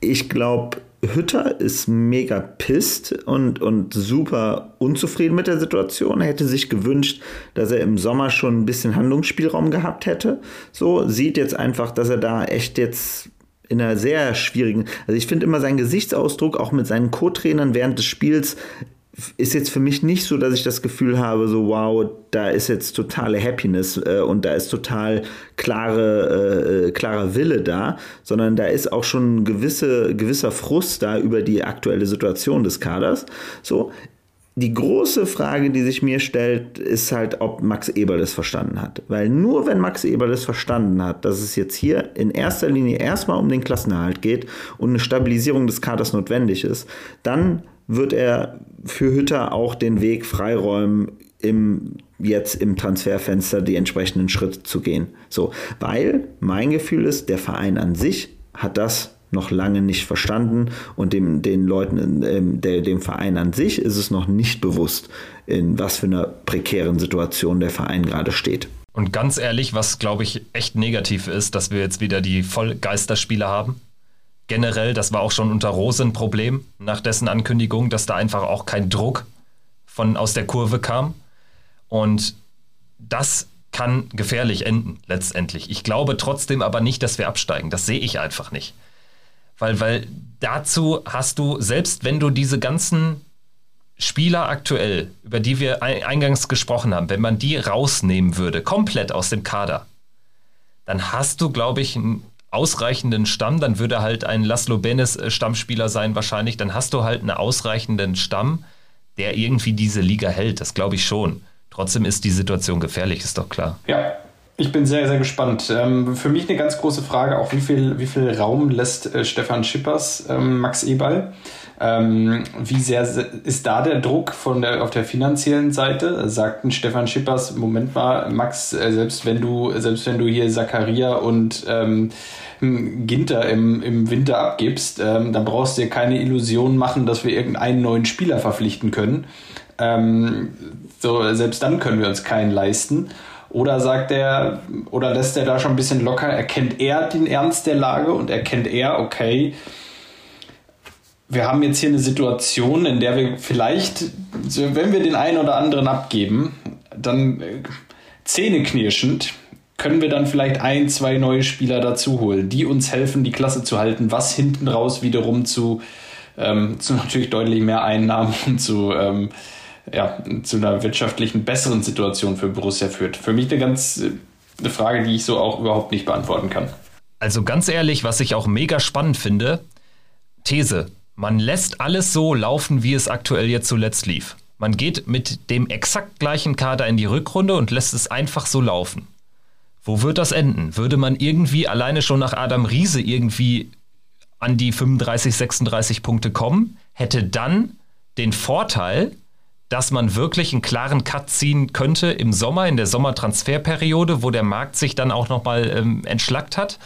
ich glaube, Hütter ist mega pisst und, und super unzufrieden mit der Situation. Er hätte sich gewünscht, dass er im Sommer schon ein bisschen Handlungsspielraum gehabt hätte. So, sieht jetzt einfach, dass er da echt jetzt in einer sehr schwierigen, also ich finde immer seinen Gesichtsausdruck auch mit seinen Co-Trainern während des Spiels ist jetzt für mich nicht so, dass ich das Gefühl habe, so wow, da ist jetzt totale Happiness äh, und da ist total klare, äh, klarer Wille da, sondern da ist auch schon ein gewisse, gewisser Frust da über die aktuelle Situation des Kaders. So, die große Frage, die sich mir stellt, ist halt, ob Max Eberl es verstanden hat. Weil nur wenn Max Eberl es verstanden hat, dass es jetzt hier in erster Linie erstmal um den Klassenerhalt geht und eine Stabilisierung des Kaders notwendig ist, dann wird er für Hütter auch den Weg freiräumen, im, jetzt im Transferfenster die entsprechenden Schritte zu gehen. So, weil mein Gefühl ist, der Verein an sich hat das noch lange nicht verstanden und dem, den Leuten, ähm, der, dem Verein an sich ist es noch nicht bewusst, in was für einer prekären Situation der Verein gerade steht. Und ganz ehrlich, was glaube ich echt negativ ist, dass wir jetzt wieder die Vollgeisterspiele haben. Generell, das war auch schon unter Rose ein Problem, nach dessen Ankündigung, dass da einfach auch kein Druck von aus der Kurve kam. Und das kann gefährlich enden, letztendlich. Ich glaube trotzdem aber nicht, dass wir absteigen. Das sehe ich einfach nicht. Weil, weil dazu hast du, selbst wenn du diese ganzen Spieler aktuell, über die wir eingangs gesprochen haben, wenn man die rausnehmen würde, komplett aus dem Kader, dann hast du, glaube ich, einen ausreichenden Stamm, dann würde halt ein Laszlo Benes äh, Stammspieler sein wahrscheinlich, dann hast du halt einen ausreichenden Stamm, der irgendwie diese Liga hält, das glaube ich schon. Trotzdem ist die Situation gefährlich, ist doch klar. Ja, ich bin sehr, sehr gespannt. Ähm, für mich eine ganz große Frage, auch wie viel, wie viel Raum lässt äh, Stefan Schippers ähm, Max Eberl? Ähm, wie sehr ist da der Druck von der, auf der finanziellen Seite? Sagten Stefan Schippers, Moment mal, Max, äh, selbst wenn du, selbst wenn du hier Zakaria und ähm, Ginter im, im Winter abgibst, ähm, dann brauchst du dir keine Illusionen machen, dass wir irgendeinen neuen Spieler verpflichten können. Ähm, so, selbst dann können wir uns keinen leisten. Oder sagt er, oder lässt er da schon ein bisschen locker, erkennt er den Ernst der Lage und erkennt er, okay, wir haben jetzt hier eine Situation, in der wir vielleicht, wenn wir den einen oder anderen abgeben, dann äh, zähneknirschend können wir dann vielleicht ein, zwei neue Spieler dazu holen, die uns helfen, die Klasse zu halten, was hinten raus wiederum zu, ähm, zu natürlich deutlich mehr Einnahmen und zu ähm, ja, zu einer wirtschaftlichen besseren Situation für Borussia führt. Für mich eine ganz eine Frage, die ich so auch überhaupt nicht beantworten kann. Also ganz ehrlich, was ich auch mega spannend finde, These, man lässt alles so laufen, wie es aktuell jetzt zuletzt lief. Man geht mit dem exakt gleichen Kader in die Rückrunde und lässt es einfach so laufen. Wo wird das enden? Würde man irgendwie alleine schon nach Adam Riese irgendwie an die 35, 36 Punkte kommen, hätte dann den Vorteil, dass man wirklich einen klaren Cut ziehen könnte im Sommer, in der Sommertransferperiode, wo der Markt sich dann auch nochmal ähm, entschlackt hat?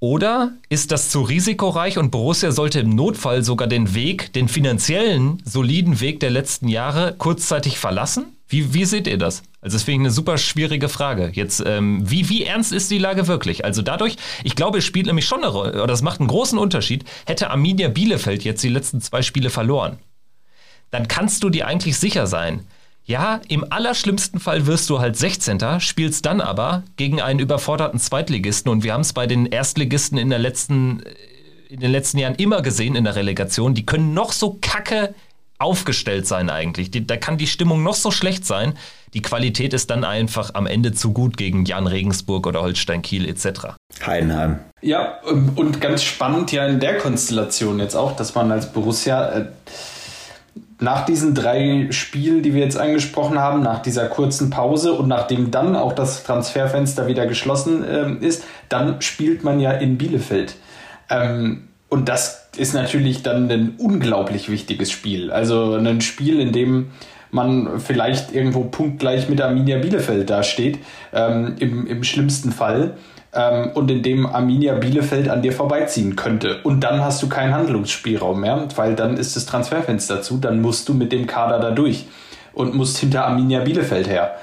Oder ist das zu risikoreich und Borussia sollte im Notfall sogar den Weg, den finanziellen, soliden Weg der letzten Jahre kurzzeitig verlassen? Wie, wie seht ihr das? Also das finde ich eine super schwierige Frage. Jetzt, ähm, wie, wie ernst ist die Lage wirklich? Also dadurch, ich glaube, es spielt nämlich schon eine Rolle, oder es macht einen großen Unterschied, hätte Arminia Bielefeld jetzt die letzten zwei Spiele verloren dann kannst du dir eigentlich sicher sein. Ja, im allerschlimmsten Fall wirst du halt 16. spielst dann aber gegen einen überforderten Zweitligisten und wir haben es bei den Erstligisten in, der letzten, äh, in den letzten Jahren immer gesehen in der Relegation, die können noch so kacke aufgestellt sein eigentlich. Die, da kann die Stimmung noch so schlecht sein. Die Qualität ist dann einfach am Ende zu gut gegen Jan Regensburg oder Holstein Kiel etc. Heidenheim. Ja, und ganz spannend ja in der Konstellation jetzt auch, dass man als Borussia äh, nach diesen drei Spielen, die wir jetzt angesprochen haben, nach dieser kurzen Pause und nachdem dann auch das Transferfenster wieder geschlossen äh, ist, dann spielt man ja in Bielefeld. Ähm, und das ist natürlich dann ein unglaublich wichtiges Spiel. Also ein Spiel, in dem man vielleicht irgendwo punktgleich mit Arminia Bielefeld dasteht, ähm, im, im schlimmsten Fall ähm, und in dem Arminia Bielefeld an dir vorbeiziehen könnte. Und dann hast du keinen Handlungsspielraum mehr, weil dann ist das Transferfenster zu, dann musst du mit dem Kader da durch und musst hinter Arminia Bielefeld her.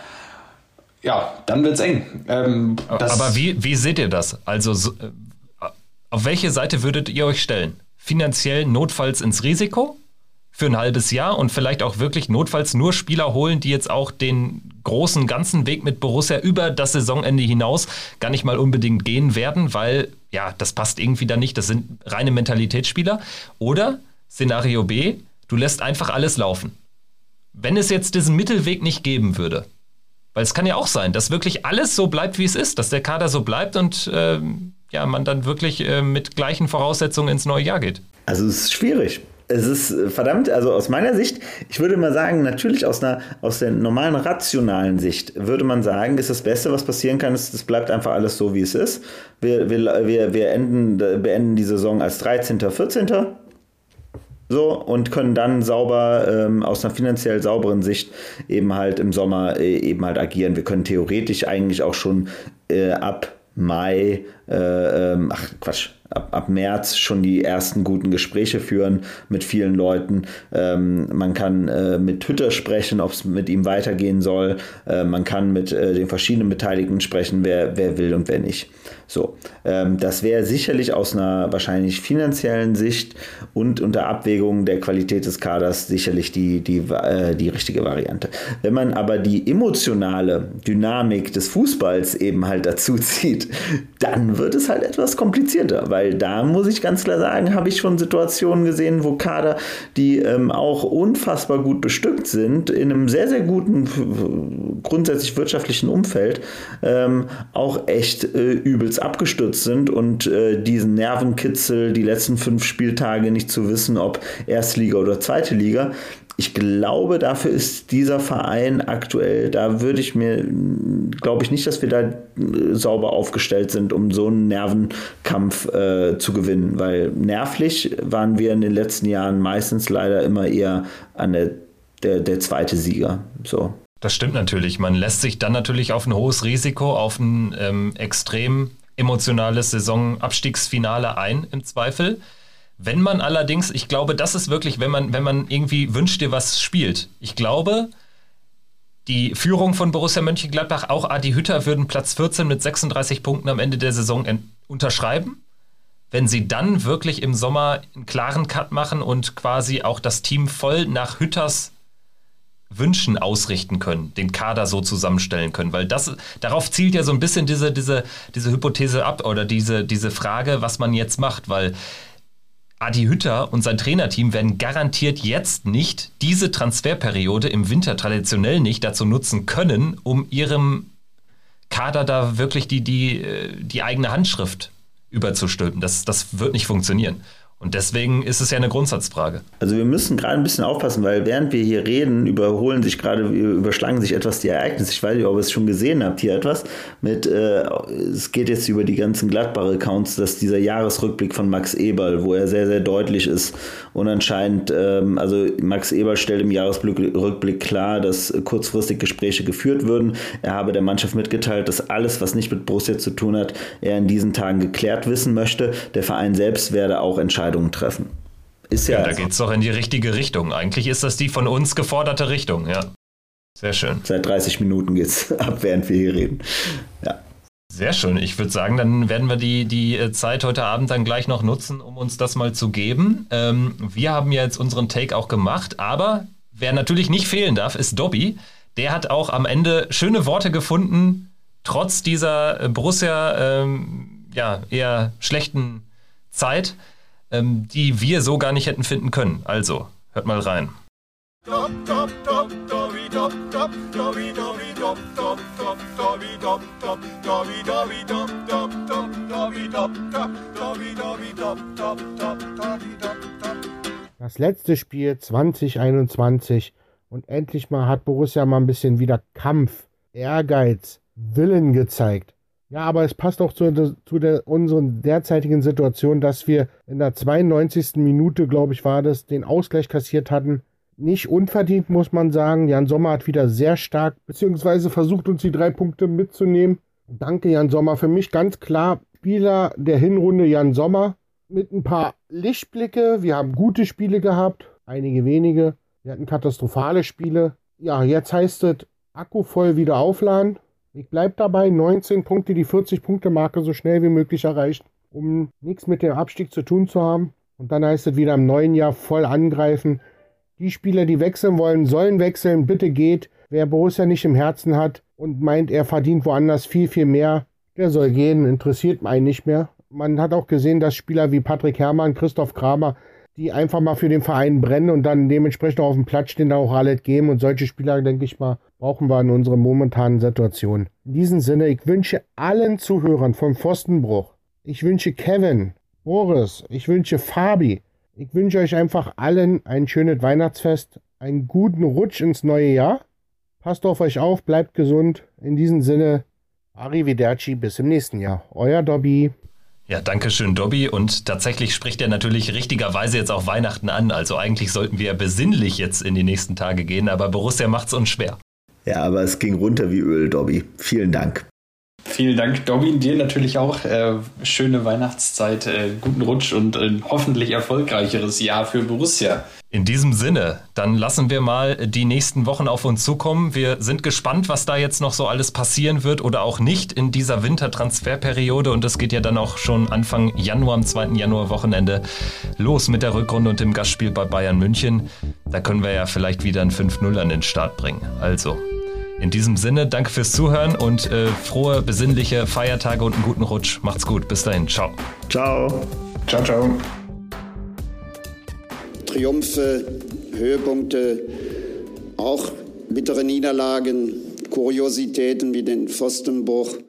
Ja, dann wird's eng. Ähm, Aber wie, wie seht ihr das? Also so, äh, auf welche Seite würdet ihr euch stellen? Finanziell notfalls ins Risiko? für ein halbes Jahr und vielleicht auch wirklich notfalls nur Spieler holen, die jetzt auch den großen ganzen Weg mit Borussia über das Saisonende hinaus gar nicht mal unbedingt gehen werden, weil ja, das passt irgendwie da nicht. Das sind reine Mentalitätsspieler. Oder Szenario B, du lässt einfach alles laufen. Wenn es jetzt diesen Mittelweg nicht geben würde, weil es kann ja auch sein, dass wirklich alles so bleibt, wie es ist, dass der Kader so bleibt und äh, ja, man dann wirklich äh, mit gleichen Voraussetzungen ins neue Jahr geht. Also es ist schwierig es ist äh, verdammt, also aus meiner Sicht, ich würde mal sagen, natürlich aus einer aus der normalen rationalen Sicht würde man sagen, ist das Beste, was passieren kann, ist, es bleibt einfach alles so, wie es ist. Wir, wir, wir, wir enden, beenden die Saison als 13., 14. So, und können dann sauber ähm, aus einer finanziell sauberen Sicht eben halt im Sommer äh, eben halt agieren. Wir können theoretisch eigentlich auch schon äh, ab Mai, äh, ähm, ach Quatsch, ab, ab März schon die ersten guten Gespräche führen mit vielen Leuten. Ähm, man kann äh, mit Hütter sprechen, ob es mit ihm weitergehen soll. Äh, man kann mit äh, den verschiedenen Beteiligten sprechen, wer, wer will und wer nicht. So, ähm, das wäre sicherlich aus einer wahrscheinlich finanziellen Sicht und unter Abwägung der Qualität des Kaders sicherlich die, die, äh, die richtige Variante. Wenn man aber die emotionale Dynamik des Fußballs eben halt dazu zieht, dann wird es halt etwas komplizierter, weil da muss ich ganz klar sagen, habe ich schon Situationen gesehen, wo Kader, die ähm, auch unfassbar gut bestückt sind, in einem sehr, sehr guten, grundsätzlich wirtschaftlichen Umfeld, ähm, auch echt äh, übelst abgestürzt sind und äh, diesen Nervenkitzel, die letzten fünf Spieltage nicht zu wissen, ob Erstliga oder Zweite Liga, ich glaube, dafür ist dieser Verein aktuell, da würde ich mir, glaube ich nicht, dass wir da äh, sauber aufgestellt sind, um so einen Nervenkampf äh, zu gewinnen, weil nervlich waren wir in den letzten Jahren meistens leider immer eher an der, der, der zweite Sieger. So. Das stimmt natürlich. Man lässt sich dann natürlich auf ein hohes Risiko, auf ein ähm, extrem emotionales Saisonabstiegsfinale ein, im Zweifel. Wenn man allerdings, ich glaube, das ist wirklich, wenn man, wenn man irgendwie wünscht dir was spielt. Ich glaube, die Führung von Borussia Mönchengladbach, auch Adi Hütter, würden Platz 14 mit 36 Punkten am Ende der Saison unterschreiben. Wenn sie dann wirklich im Sommer einen klaren Cut machen und quasi auch das Team voll nach Hütters Wünschen ausrichten können, den Kader so zusammenstellen können, weil das darauf zielt ja so ein bisschen diese, diese, diese Hypothese ab oder diese, diese Frage, was man jetzt macht, weil Adi Hütter und sein Trainerteam werden garantiert jetzt nicht diese Transferperiode im Winter traditionell nicht dazu nutzen können, um ihrem Kader da wirklich die, die, äh, die eigene Handschrift überzustülpen. Das, das wird nicht funktionieren. Und deswegen ist es ja eine Grundsatzfrage. Also wir müssen gerade ein bisschen aufpassen, weil während wir hier reden, überholen sich gerade, überschlagen sich etwas die Ereignisse. Ich weiß nicht, ob ihr es schon gesehen habt, hier etwas mit, äh, es geht jetzt über die ganzen Gladbach-Accounts, dass dieser Jahresrückblick von Max Eberl, wo er sehr, sehr deutlich ist und anscheinend, ähm, also Max Eberl stellt im Jahresrückblick klar, dass kurzfristig Gespräche geführt würden. Er habe der Mannschaft mitgeteilt, dass alles, was nicht mit Borussia zu tun hat, er in diesen Tagen geklärt wissen möchte. Der Verein selbst werde auch entscheiden Entscheidungen treffen. Ist ja, ja da geht es doch in die richtige Richtung. Eigentlich ist das die von uns geforderte Richtung, ja. Sehr schön. Seit 30 Minuten geht es ab, während wir hier reden. Ja. Sehr schön. Ich würde sagen, dann werden wir die, die äh, Zeit heute Abend dann gleich noch nutzen, um uns das mal zu geben. Ähm, wir haben ja jetzt unseren Take auch gemacht, aber wer natürlich nicht fehlen darf, ist Dobby. Der hat auch am Ende schöne Worte gefunden, trotz dieser äh, Borussia ähm, ja, eher schlechten Zeit ähm, die wir so gar nicht hätten finden können. Also, hört mal rein. Das letzte Spiel 2021 und endlich mal hat Borussia mal ein bisschen wieder Kampf, Ehrgeiz, Willen gezeigt. Ja, aber es passt auch zu, zu der, unseren derzeitigen Situation, dass wir in der 92. Minute, glaube ich, war das, den Ausgleich kassiert hatten. Nicht unverdient, muss man sagen. Jan Sommer hat wieder sehr stark, beziehungsweise versucht, uns die drei Punkte mitzunehmen. Danke, Jan Sommer. Für mich ganz klar Spieler der Hinrunde Jan Sommer. Mit ein paar Lichtblicke. Wir haben gute Spiele gehabt, einige wenige. Wir hatten katastrophale Spiele. Ja, jetzt heißt es Akku voll wieder aufladen. Ich bleibe dabei, 19 Punkte, die 40-Punkte-Marke so schnell wie möglich erreichen, um nichts mit dem Abstieg zu tun zu haben. Und dann heißt es wieder im neuen Jahr voll angreifen. Die Spieler, die wechseln wollen, sollen wechseln. Bitte geht. Wer Borussia nicht im Herzen hat und meint, er verdient woanders viel, viel mehr, der soll gehen. Interessiert einen nicht mehr. Man hat auch gesehen, dass Spieler wie Patrick Herrmann, Christoph Kramer die einfach mal für den Verein brennen und dann dementsprechend auf dem Platz stehen, da auch alles geben. Und solche Spieler, denke ich mal, brauchen wir in unserer momentanen Situation. In diesem Sinne, ich wünsche allen Zuhörern vom Pfostenbruch, ich wünsche Kevin, Boris, ich wünsche Fabi, Ich wünsche euch einfach allen ein schönes Weihnachtsfest, einen guten Rutsch ins neue Jahr. Passt auf euch auf, bleibt gesund. In diesem Sinne, Arrivederci, bis im nächsten Jahr. Euer Dobby. Ja, danke schön, Dobby. Und tatsächlich spricht er natürlich richtigerweise jetzt auch Weihnachten an. Also eigentlich sollten wir besinnlich jetzt in die nächsten Tage gehen, aber Borussia macht es uns schwer. Ja, aber es ging runter wie Öl, Dobby. Vielen Dank. Vielen Dank, Dobby. Dir natürlich auch äh, schöne Weihnachtszeit, äh, guten Rutsch und ein hoffentlich erfolgreicheres Jahr für Borussia. In diesem Sinne, dann lassen wir mal die nächsten Wochen auf uns zukommen. Wir sind gespannt, was da jetzt noch so alles passieren wird oder auch nicht in dieser Wintertransferperiode. Und es geht ja dann auch schon Anfang Januar, am 2. Januar-Wochenende los mit der Rückrunde und dem Gastspiel bei Bayern München. Da können wir ja vielleicht wieder ein 5-0 an den Start bringen. Also, in diesem Sinne, danke fürs Zuhören und äh, frohe, besinnliche Feiertage und einen guten Rutsch. Macht's gut. Bis dahin. Ciao. Ciao. Ciao, ciao. Triumphe, Höhepunkte, auch bittere Niederlagen, Kuriositäten wie den Pfostenbruch.